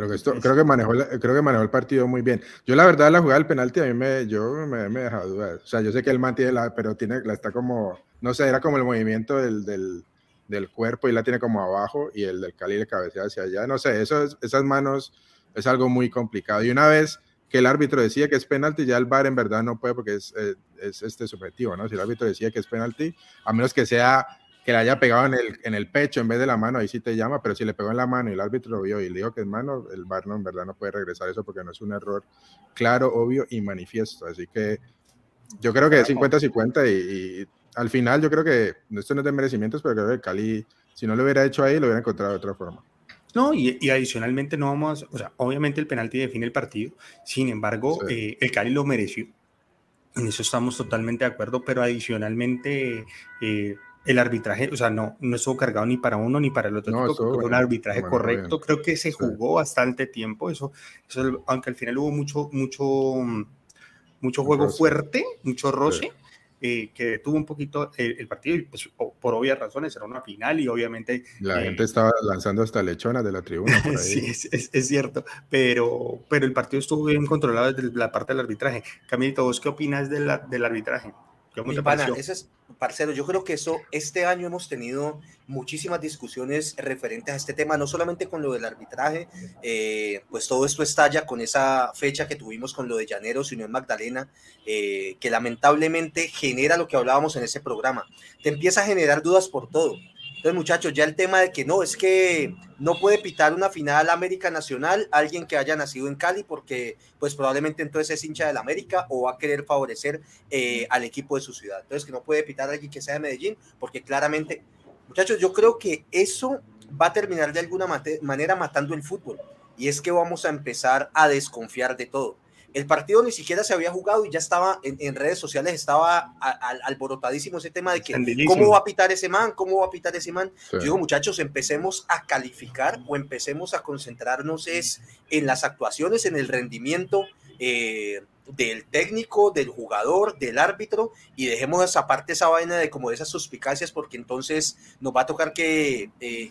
Pero que esto, creo que manejó, creo que manejó el partido muy bien. Yo la verdad la jugada del penalti a mí me, yo me, me deja dudar. O sea, yo sé que él mantiene la, pero tiene, la está como, no sé, era como el movimiento del, del, del cuerpo y la tiene como abajo y el del Cali le cabecea hacia allá. No sé, eso esas manos es algo muy complicado. Y una vez que el árbitro decía que es penalti, ya el VAR en verdad no puede porque es, eh, es, este subjetivo, ¿no? Si el árbitro decía que es penalti, a menos que sea que le haya pegado en el, en el pecho en vez de la mano, ahí sí te llama, pero si le pegó en la mano y el árbitro lo vio y le dijo que es mano, el VAR no, en verdad no puede regresar eso porque no es un error claro, obvio y manifiesto. Así que yo creo que es 50-50 y, y, al final yo creo que, esto no es de merecimientos, pero creo que Cali, si no lo hubiera hecho ahí, lo hubiera encontrado de otra forma. No, y, adicionalmente no vamos, o sea, obviamente el penalti define el partido, sin embargo, eh, el Cali lo mereció. En eso estamos totalmente de acuerdo, pero adicionalmente eh, el arbitraje, o sea, no, no estuvo cargado ni para uno ni para el otro. No, fue un arbitraje correcto, creo que se jugó bastante tiempo, eso, eso, aunque al final hubo mucho, mucho, mucho juego fuerte, mucho roce. Eh, que detuvo un poquito el, partido y pues, por obvias razones era una final y obviamente... La eh, gente estaba lanzando hasta lechonas de la tribuna. Por ahí. sí, es, es, cierto, pero, pero el partido estuvo bien controlado desde la parte del arbitraje. Camilito, ¿vos qué opinas de la, del arbitraje? ¿Cómo te pana, ese es, parcero, yo creo que eso, este año hemos tenido muchísimas discusiones referentes a este tema, no solamente con lo del arbitraje, eh, pues todo esto estalla con esa fecha que tuvimos con lo de Llaneros Unión Magdalena, eh, que lamentablemente genera lo que hablábamos en ese programa. Te empieza a generar dudas por todo. Entonces, muchachos, ya el tema de que no, es que no puede pitar una final América Nacional alguien que haya nacido en Cali, porque pues probablemente entonces es hincha del América o va a querer favorecer eh, al equipo de su ciudad. Entonces, que no puede pitar alguien que sea de Medellín, porque claramente, muchachos, yo creo que eso va a terminar de alguna manera matando el fútbol. Y es que vamos a empezar a desconfiar de todo. El partido ni siquiera se había jugado y ya estaba en, redes sociales, estaba alborotadísimo ese tema de que cómo va a pitar ese man, cómo va a pitar ese man. Yo digo, muchachos, empecemos a calificar o empecemos a concentrarnos es en las actuaciones, en el rendimiento eh, del técnico, del jugador, del árbitro y dejemos esa parte, esa vaina de como de esas suspicacias porque entonces nos va a tocar que eh,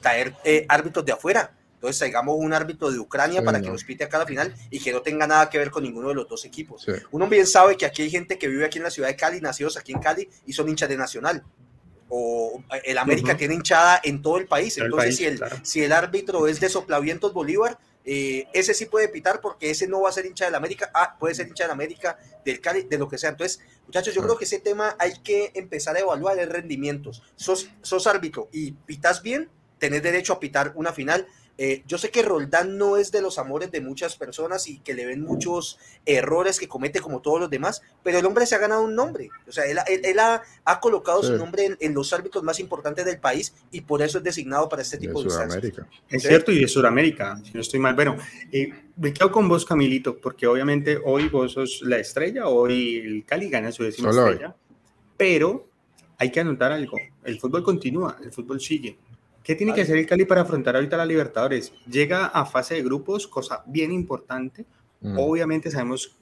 traer eh, árbitros de afuera entonces traigamos un árbitro de Ucrania para que nos pite acá la final y que no tenga nada que ver con ninguno de los dos equipos. Uno bien sabe que aquí hay gente que vive aquí en la ciudad de Cali, nacidos aquí en Cali y son hinchas de Nacional. O el América tiene hinchada en todo el país. Entonces, si, el, si el árbitro es de Soplavientos Bolívar, eh, ese sí puede pitar porque ese no va a ser hincha del América, ah, puede ser hincha del América, del Cali, de lo que sea. Entonces, muchachos, yo creo que ese tema hay que empezar a evaluar el rendimientos. Sos, sos árbitro y pitas bien, tenés derecho a pitar una final eh, yo sé que Roldán no es de los amores de muchas personas y que le ven muchos errores que comete como todos los demás, pero el hombre se ha ganado un nombre. O sea, él, ha, colocado su nombre en, los árbitros más importantes del país y por eso es designado para este tipo de, de Es cierto, y de Sudamérica, si no estoy mal. Bueno, eh, me quedo con vos, Camilito, porque obviamente hoy vos sos la estrella, hoy el Cali gana su décima estrella, pero hay que anotar algo. El fútbol continúa, el fútbol sigue. ¿Qué tiene que hacer el Cali para afrontar ahorita la Libertadores? Llega a fase de grupos, cosa bien importante. Mm. Obviamente sabemos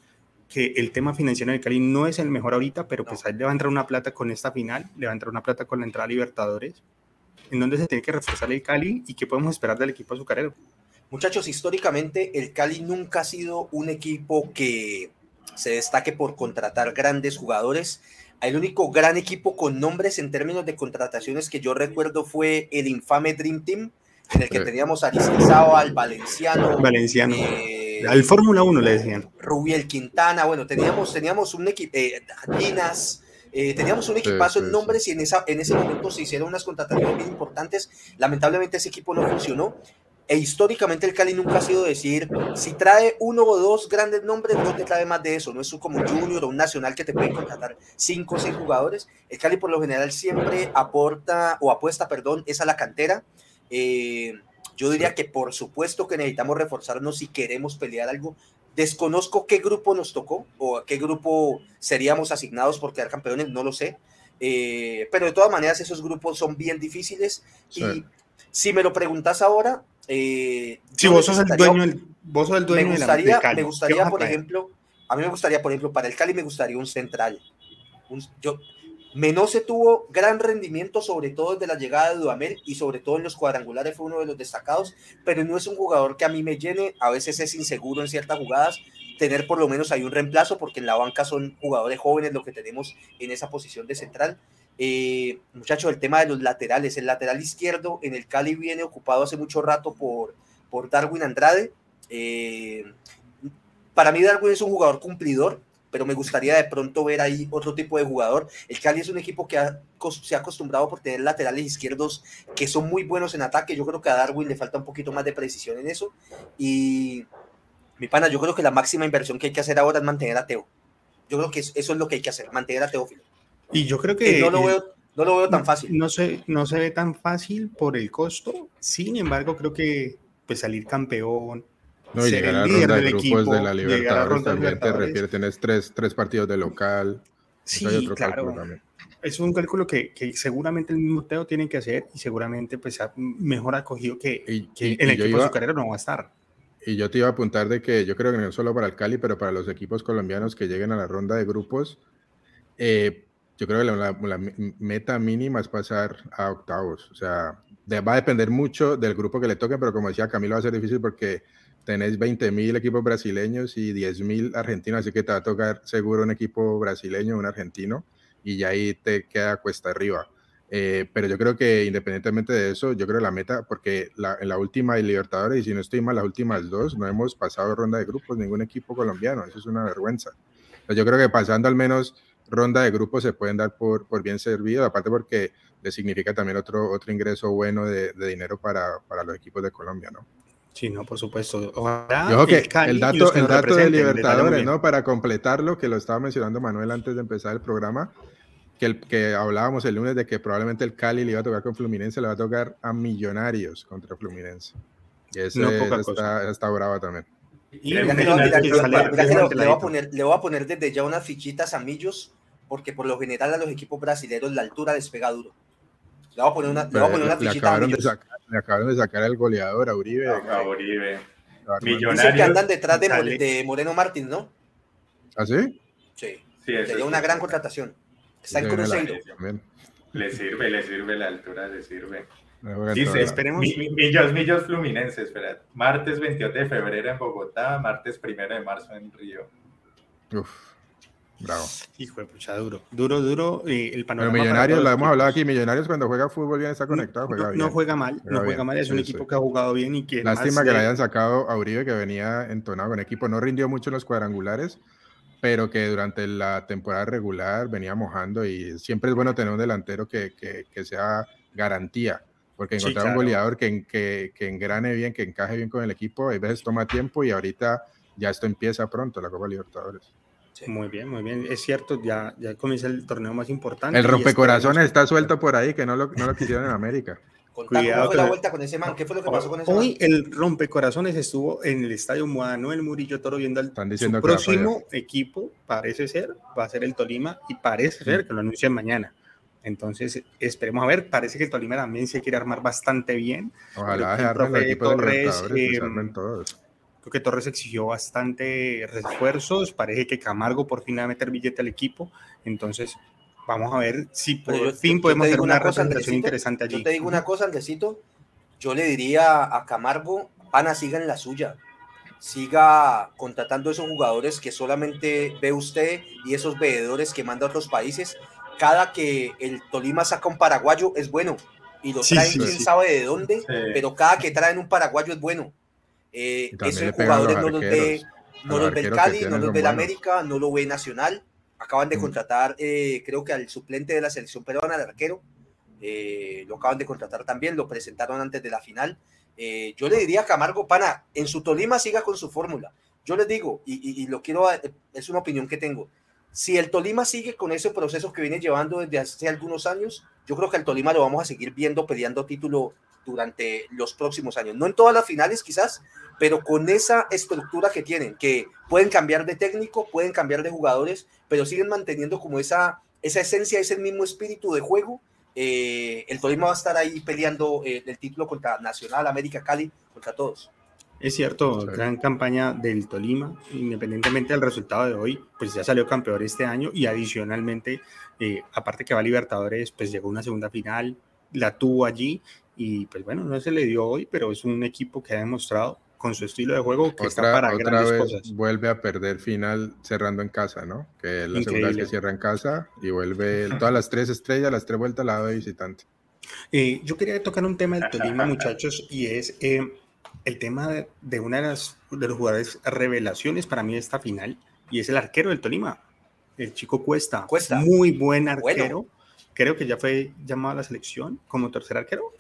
que el tema financiero del Cali no es el mejor ahorita, pero pues ahí le va a entrar una plata con esta final, le va a entrar una plata con la entrada a Libertadores. ¿En dónde se tiene que reforzar el Cali y qué podemos esperar del equipo azucarero? Muchachos, históricamente el Cali nunca ha sido un equipo que se destaque por contratar grandes jugadores el único gran equipo con nombres en términos de contrataciones que yo recuerdo fue el infame Dream Team, en el que teníamos a al Valenciano. Valenciano. Eh, al Fórmula 1 le decían. Rubiel Quintana, bueno, teníamos, teníamos un equipo, eh, eh, teníamos un equipazo en nombres y en, esa, en ese momento se hicieron unas contrataciones bien importantes. Lamentablemente ese equipo no funcionó, E históricamente el Cali nunca ha sido decir, si trae uno o dos grandes nombres, no te trae más de eso. No es como un junior o un nacional que te puede contratar cinco o seis jugadores. El Cali por lo general siempre aporta o apuesta, perdón, es a la cantera. Eh, yo diría que por supuesto que necesitamos reforzarnos si queremos pelear algo. Desconozco qué grupo nos tocó o a qué grupo seríamos asignados por quedar campeones, no lo sé. Eh, pero de todas maneras esos grupos son bien difíciles y si me lo preguntas ahora, eh, si vos sos, el dueño, vos sos el dueño, me gustaría, me gustaría por ejemplo, a mí me gustaría, por ejemplo, para el Cali me gustaría un central. Un, yo, Menose tuvo gran rendimiento, sobre todo desde la llegada de Dudamel y sobre todo en los cuadrangulares fue uno de los destacados, pero no es un jugador que a mí me llene, a veces es inseguro en ciertas jugadas, tener por lo menos ahí un reemplazo, porque en la banca son jugadores jóvenes lo que tenemos en esa posición de central. Eh, muchachos, el tema de los laterales, el lateral izquierdo en el Cali viene ocupado hace mucho rato por, Darwin Andrade. Eh, para mí Darwin es un jugador cumplidor, pero me gustaría de pronto ver ahí otro tipo de jugador. El Cali es un equipo que se ha acostumbrado por tener laterales izquierdos que son muy buenos en ataque. Yo creo que a Darwin le falta un poquito más de precisión en eso. Y mi pana, yo creo que la máxima inversión que hay que hacer ahora es mantener a Teo. Yo creo que eso es lo que hay que hacer, mantener a Teófilo. Y yo creo que... no, lo veo, no lo veo tan fácil. No se, no se ve tan fácil por el costo. Sin embargo, creo que pues, salir campeón, no, y llegar a la ronda de grupos de la Libertadores también te refiere, tienes tres, tres partidos de local. Sí, claro. Es un cálculo que, que, seguramente el mismo Teo tiene que hacer y seguramente pues mejor acogido que, que el equipo de su carrera no va a estar. Y yo te iba a apuntar de que yo creo que no solo para el Cali, pero para los equipos colombianos que lleguen a la ronda de grupos, eh, yo creo que la, la, meta mínima es pasar a octavos. O sea, va a depender mucho del grupo que le toque, pero como decía Camilo, va a ser difícil porque tenés 20.000 equipos brasileños y 10.000 argentinos, así que te va a tocar seguro un equipo brasileño, un argentino, y ya ahí te queda cuesta arriba. Eh, pero yo creo que independientemente de eso, yo creo que la meta, porque la, en la última de Libertadores, y si no estoy mal, las últimas dos, no hemos pasado ronda de grupos, ningún equipo colombiano, eso es una vergüenza. yo creo que pasando al menos ronda de grupos se pueden dar por, por bien servido, aparte porque le significa también otro, otro ingreso bueno de, de dinero para, para los equipos de Colombia, ¿no? Sí, no, por supuesto. Yo que el dato, el dato de Libertadores, ¿no? Para completarlo, que lo estaba mencionando Manuel antes de empezar el programa, que, el, que hablábamos el lunes de que probablemente el Cali le iba a tocar con Fluminense, le va a tocar a Millonarios contra Fluminense. Y ese está, está brava también. Y le voy a poner, le voy a poner desde ya unas fichitas a Millos, porque por lo general a los equipos brasileños la altura les pega duro. Le voy a poner una, le voy a poner una fichita a Millos le acabaron de sacar al goleador, a Uribe. A Uribe. Dicen que andan detrás de, de, Moreno Martín, ¿no? ¿Ah, sí? Sí. sí Sería una gran contratación. Está en Cruzeiro. Le sirve, le sirve la altura, le sirve. Dice, esperemos. millos, millos Fluminense, espera. Martes 28 de febrero en Bogotá, martes 1 de marzo en Río. Uf. Bravo. Hijo de pucha, duro. Duro, duro. el panorama Pero Millonarios, lo hemos hablado aquí, Millonarios cuando juega fútbol bien está conectado, juega no, bien. No juega mal, no juega mal, es un equipo que ha jugado bien y que... Lástima que le hayan sacado a Uribe, que venía entonado con equipo, no rindió mucho en los cuadrangulares, pero que durante la temporada regular venía mojando y siempre es bueno tener un delantero que, que, que sea garantía, porque encontrar un goleador que, que, que engrane bien, que encaje bien con el equipo, a veces toma tiempo y ahorita ya esto empieza pronto, la Copa Libertadores. Muy bien, muy bien. Es cierto, ya, ya comienza el torneo más importante. El rompecorazones está suelto por ahí, que no lo, no lo quisieron en América. Cuidado, fue la vuelta con ese man? ¿Qué fue lo que pasó con ese Hoy el rompecorazones estuvo en el estadio Manuel Murillo Toro viendo al próximo equipo, parece ser, va a ser el Tolima y parece ser que lo anuncian mañana. Entonces, esperemos a ver, parece que el Tolima también se quiere armar bastante bien. Ojalá el equipo Torres, todos. Creo que Torres exigió bastante refuerzos. Parece que Camargo por fin va a meter billete al equipo. Entonces, vamos a ver si por fin podemos hacer una, representación interesante allí. Yo te digo una cosa, Andresito. Yo le diría a Camargo, Ana, siga en la suya. Siga contratando esos jugadores que solamente ve usted y esos veedores que manda a otros países. Cada que el Tolima saca un paraguayo es bueno. Y lo traen quién sabe de dónde, pero cada que traen un paraguayo es bueno eh, esos jugadores no los ve, no los ve el Cali, no los ve el América, no lo ve Nacional. Acaban de contratar, eh, creo que al suplente de la selección peruana, al arquero, eh, lo acaban de contratar también, lo presentaron antes de la final. Eh, yo le diría a Camargo, pana, en su Tolima siga con su fórmula. Yo les digo, y, lo quiero, es una opinión que tengo, si el Tolima sigue con ese proceso que viene llevando desde hace algunos años, yo creo que el Tolima lo vamos a seguir viendo peleando título durante los próximos años. No en todas las finales quizás, pero con esa estructura que tienen, que pueden cambiar de técnico, pueden cambiar de jugadores, pero siguen manteniendo como esa, esa esencia, ese mismo espíritu de juego. Eh, el Tolima va a estar ahí peleando eh, el título contra Nacional, América, Cali, contra todos. Es cierto, gran campaña del Tolima, independientemente del resultado de hoy, pues ya salió campeón este año y adicionalmente, eh, aparte que va a Libertadores, pues llegó una segunda final, la tuvo allí y pues bueno, no se le dio hoy, pero es un equipo que ha demostrado con su estilo de juego que está para otra vez cosas. Vuelve a perder final cerrando en casa, ¿no? Que la segunda vez que cierra en casa y vuelve todas las tres estrellas, las tres vueltas al lado de visitante. Eh, yo quería tocar un tema del Tolima, muchachos, y es eh, el tema de, una de, las, de los jugadores revelaciones para mí de esta final, y es el arquero del Tolima, el chico Cuesta. Cuesta. Muy buen arquero. Creo que ya fue llamado a la selección como tercer arquero.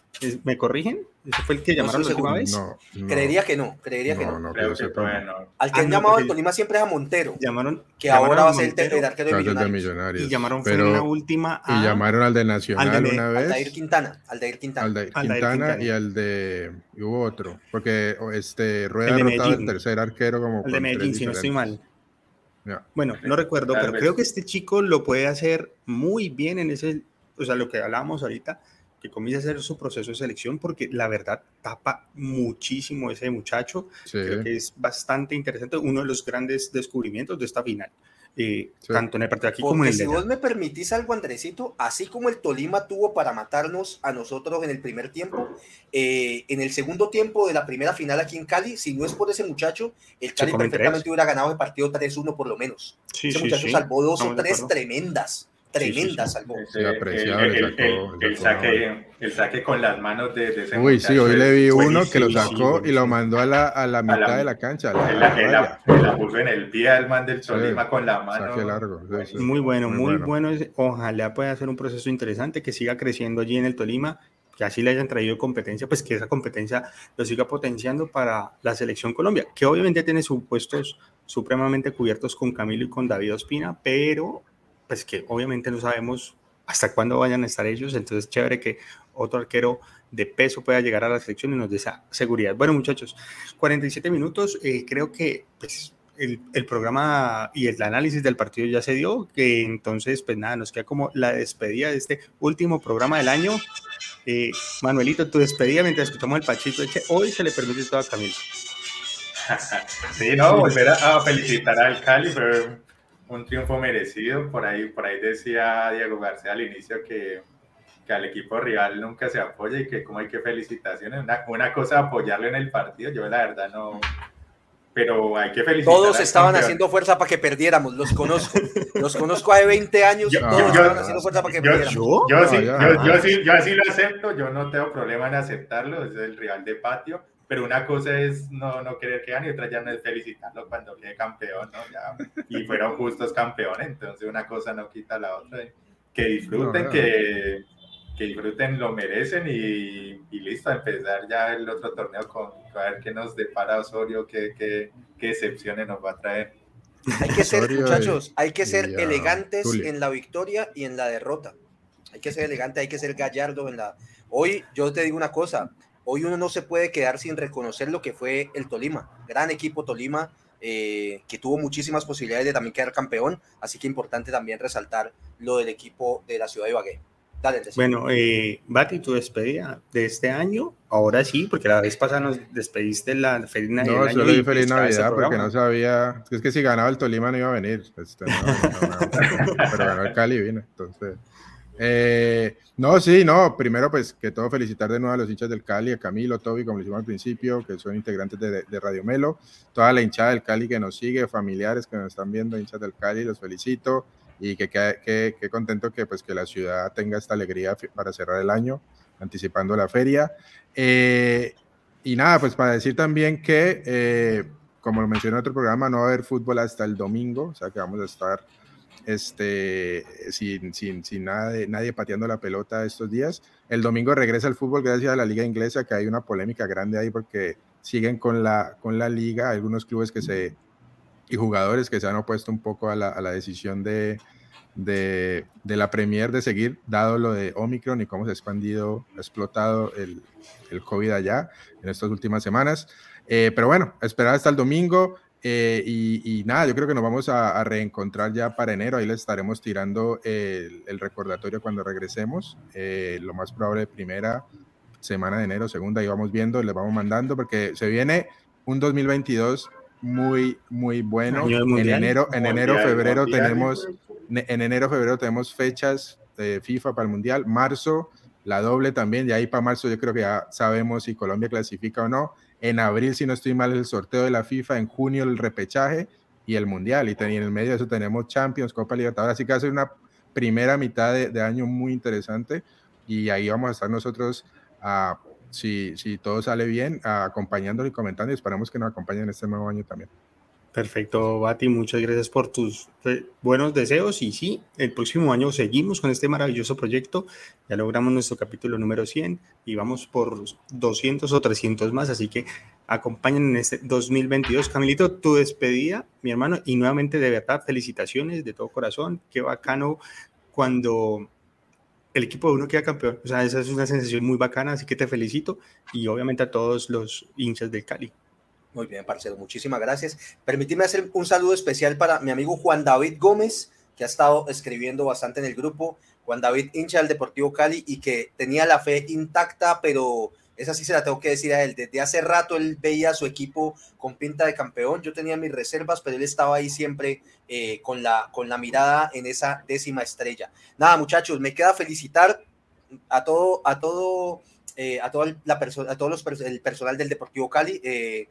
¿Me corrigen? ¿Ese fue el que llamaron la última vez? No, Creería que no, creería que no. no Creo que Al que han ah, llamado al Tolima siempre es a Montero. Llamaron, que ahora va a ser el, arquero de millonarios. Y llamaron fue en la última Y llamaron al de Nacional una vez. Aldair Quintana. Aldair Quintana. Aldair Quintana, y al de... Y hubo otro. Porque este Rueda derrotado el tercer arquero como... El de Medellín, si no estoy mal. Bueno, no recuerdo, pero creo que este chico lo puede hacer muy bien en ese... O sea, lo que hablábamos ahorita que comience a hacer su proceso de selección, porque la verdad tapa muchísimo ese muchacho. Creo que es bastante interesante, uno de los grandes descubrimientos de esta final. Eh, tanto en el partido aquí como en el si vos me permitís algo, Andresito, así como el Tolima tuvo para matarnos a nosotros en el primer tiempo, eh, en el segundo tiempo de la primera final aquí en Cali, si no es por ese muchacho, el Cali perfectamente hubiera ganado el partido 3-1 por lo menos. ese muchacho salvó dos o tres tremendas tremenda salvó. el, saque, el saque con las manos de, de ese Uy, sí, hoy le vi uno que lo sacó y lo mandó a la, a la mitad de la cancha. La, la, puso en el pie al man del Tolima con la mano. largo. muy bueno, muy, bueno. Ojalá pueda hacer un proceso interesante que siga creciendo allí en el Tolima que así le hayan traído competencia, pues que esa competencia lo siga potenciando para la selección Colombia, que obviamente tiene sus puestos supremamente cubiertos con Camilo y con David Ospina, pero pues que obviamente no sabemos hasta cuándo vayan a estar ellos, entonces chévere que otro arquero de peso pueda llegar a la selección y nos dé esa seguridad. Bueno, muchachos, 47 minutos, eh, creo que pues, el, el, programa y el análisis del partido ya se dio, que entonces, pues nada, nos queda como la despedida de este último programa del año. Eh, Manuelito, tu despedida mientras escuchamos el Pachito, hoy se le permite todo a Camilo. sí, no, volver a, felicitar al Cali, pero un triunfo merecido. Por ahí, por ahí decía Diego García al inicio que, que al equipo rival nunca se apoya y que como hay que felicitaciones. Una, una cosa apoyarlo en el partido, yo la verdad no, pero hay que felicitar. Todos estaban haciendo fuerza para que perdiéramos, los conozco. Los conozco hace 20 años, yo, todos estaban haciendo fuerza para que perdiéramos. Yo, yo, sí, yo, sí, yo así lo acepto, yo no tengo problema en aceptarlo, es el rival de patio, pero una cosa es no, no querer que gane y otra ya no es felicitarlo cuando quede campeón, ¿no? Ya, y fueron justos campeones, entonces una cosa no quita la otra. Que disfruten, que, que, disfruten, lo merecen y, y, listo, a empezar ya el otro torneo con a ver qué nos depara Osorio, qué, qué, qué excepciones nos va a traer. Hay que ser, muchachos, hay que ser elegantes en la victoria y en la derrota. Hay que ser elegante, hay que ser gallardo en la... Hoy yo te digo una cosa, hoy uno no se puede quedar sin reconocer lo que fue el Tolima, gran equipo Tolima, eh, que tuvo muchísimas posibilidades de también quedar campeón, así que importante también resaltar lo del equipo de la ciudad de Ibagué. Dale, bueno, eh, Bati, tu despedida de este año, ahora sí, porque la vez pasada nos despediste la feliz Navidad. No, solo di feliz Navidad porque no sabía, es que si ganaba el Tolima no iba a venir, pues, pero ganó el Cali y vino, entonces... Eh, no, sí, no. Primero, pues que todo felicitar de nuevo a los hinchas del Cali, a Camilo, Toby, como lo hicimos al principio, que son integrantes de, Radio Melo, toda la hinchada del Cali que nos sigue, familiares que nos están viendo, hinchas del Cali, los felicito y que qué contento que pues que la ciudad tenga esta alegría para cerrar el año, anticipando la feria. Eh, y nada, pues para decir también que, eh, como lo mencioné en otro programa, no va a haber fútbol hasta el domingo, o sea que vamos a estar este, sin, sin, sin nada nadie pateando la pelota estos días. El domingo regresa el fútbol gracias a la liga inglesa, que hay una polémica grande ahí porque siguen con la, con la liga, algunos clubes que se, y jugadores que se han opuesto un poco a la, a la decisión de, de, la Premier de seguir, dado lo de Omicron y cómo se ha expandido, explotado el, el COVID allá en estas últimas semanas. Eh, pero bueno, esperar hasta el domingo. Eh, y, nada, yo creo que nos vamos a, reencontrar ya para enero. Ahí les estaremos tirando el, recordatorio cuando regresemos. Eh, lo más probable, primera semana de enero, segunda, y vamos viendo, les vamos mandando, porque se viene un 2022 muy, muy bueno. En enero, en enero, febrero tenemos, en enero, febrero tenemos fechas de FIFA para el Mundial. Marzo, la doble también. Y ahí para marzo yo creo que ya sabemos si Colombia clasifica o no. En abril, si no estoy mal, el sorteo de la FIFA. En junio, el repechaje y el Mundial. Y, en el medio de eso tenemos Champions, Copa Libertadores. Así que hace una primera mitad de, año muy interesante. Y ahí vamos a estar nosotros, si, todo sale bien, acompañándolo y comentando. Y esperamos que nos acompañen este nuevo año también. Perfecto, Bati, muchas gracias por tus eh, buenos deseos. Y sí, el próximo año seguimos con este maravilloso proyecto, ya logramos nuestro capítulo número 100 y vamos por 200 o 300 más, así que acompañen en este 2022. Camilito, tu despedida, mi hermano, y nuevamente de verdad felicitaciones de todo corazón, qué bacano cuando el equipo de uno queda campeón, o sea, esa es una sensación muy bacana, así que te felicito. Y obviamente a todos los hinchas del Cali. Muy bien, parcero, muchísimas gracias. Permíteme hacer un saludo especial para mi amigo Juan David Gómez, que ha estado escribiendo bastante en el grupo. Juan David, hincha del Deportivo Cali y que tenía la fe intacta, pero esa sí se la tengo que decir a él. Desde hace rato él veía a su equipo con pinta de campeón. Yo tenía mis reservas, pero él estaba ahí siempre eh, con, la, con la mirada en esa décima estrella. Nada, muchachos, me queda felicitar a todo, a todo, eh, a toda la persona, a todos los el personal del Deportivo Cali. Eh,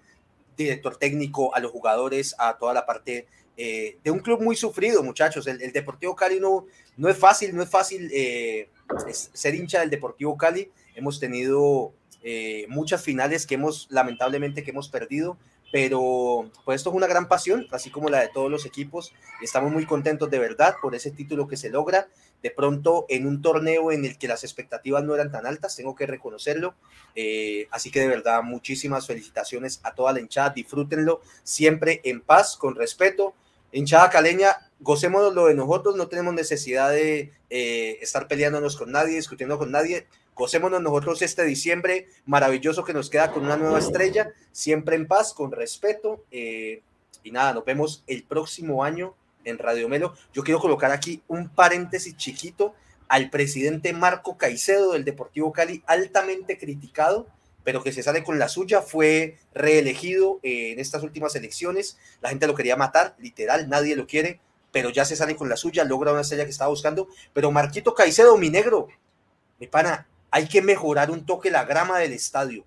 director técnico, a los jugadores, a toda la parte eh, de un club muy sufrido, muchachos. El, Deportivo Cali no, no, es fácil, no es fácil eh, ser hincha del Deportivo Cali. Hemos tenido eh, muchas finales que hemos, lamentablemente, que hemos perdido, pero pues esto es una gran pasión, así como la de todos los equipos. Estamos muy contentos de verdad por ese título que se logra. De pronto en un torneo en el que las expectativas no eran tan altas, tengo que reconocerlo. Eh, así que de verdad, muchísimas felicitaciones a toda la hinchada. Disfrútenlo siempre en paz, con respeto. Hinchada caleña, gocémonos lo de nosotros, no tenemos necesidad de eh, estar peleándonos con nadie, discutiendo con nadie Gocémonos nosotros este diciembre maravilloso que nos queda con una nueva estrella, siempre en paz, con respeto. Eh, y nada, nos vemos el próximo año en Radio Melo. Yo quiero colocar aquí un paréntesis chiquito al presidente Marco Caicedo del Deportivo Cali, altamente criticado, pero que se sale con la suya, fue reelegido en estas últimas elecciones. La gente lo quería matar, literal, nadie lo quiere, pero ya se sale con la suya, logra una estrella que estaba buscando. Pero Marquito Caicedo, mi negro, mi pana, hay que mejorar un toque la grama del estadio.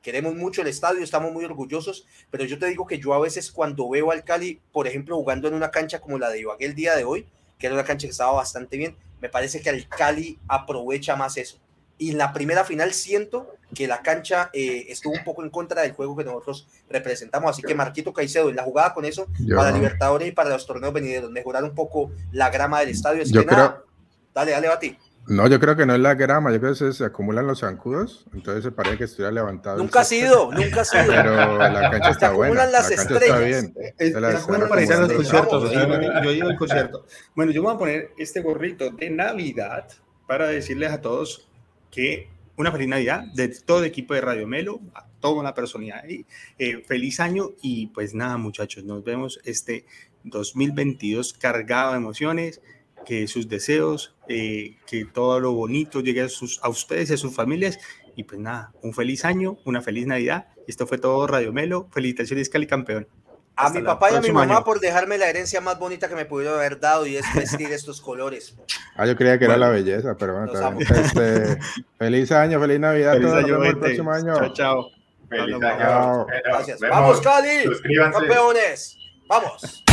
Queremos mucho el estadio, estamos muy orgullosos, pero yo te digo que yo a veces cuando veo al Cali, por ejemplo, jugando en una cancha como la de Ibagué el día de hoy, que era una cancha que estaba bastante bien, me parece que el Cali aprovecha más eso. Y en la primera final siento que la cancha eh, estuvo un poco en contra del juego que nosotros representamos. Así que Marquito Caicedo, en la jugada con eso, para Libertadores y para los torneos venideros, mejorar un poco la grama del estadio. yo creo, dale, dale, Bati. No, yo creo que no es la grama, yo creo que se, acumulan los zancudos, entonces se parece que estuviera levantado. Nunca ha sido, nunca ha sido. Pero la cancha está buena. las la cancha está bien. Es, bueno para ir a los conciertos. Yo, ido al concierto. Bueno, yo voy a poner este gorrito de Navidad para decirles a todos que una feliz Navidad de todo el equipo de Radio Melo, a toda la personalidad ahí. Eh, feliz año y pues nada, muchachos, nos vemos este 2022 cargado de emociones que sus deseos, eh, que todo lo bonito llegue a, sus, a ustedes y a sus familias. Y pues nada, un feliz año, una feliz Navidad. Esto fue todo Radio Melo. Felicitaciones, Cali campeón. A mi papá y a mi mamá por dejarme la herencia más bonita que me pudieron haber dado y es vestir estos colores. Ah, yo creía que era la belleza, pero bueno. Este, feliz año, feliz Navidad. Feliz año, el próximo año. Chao, chao. Feliz año. Gracias. Vamos, Cali. Campeones. Vamos.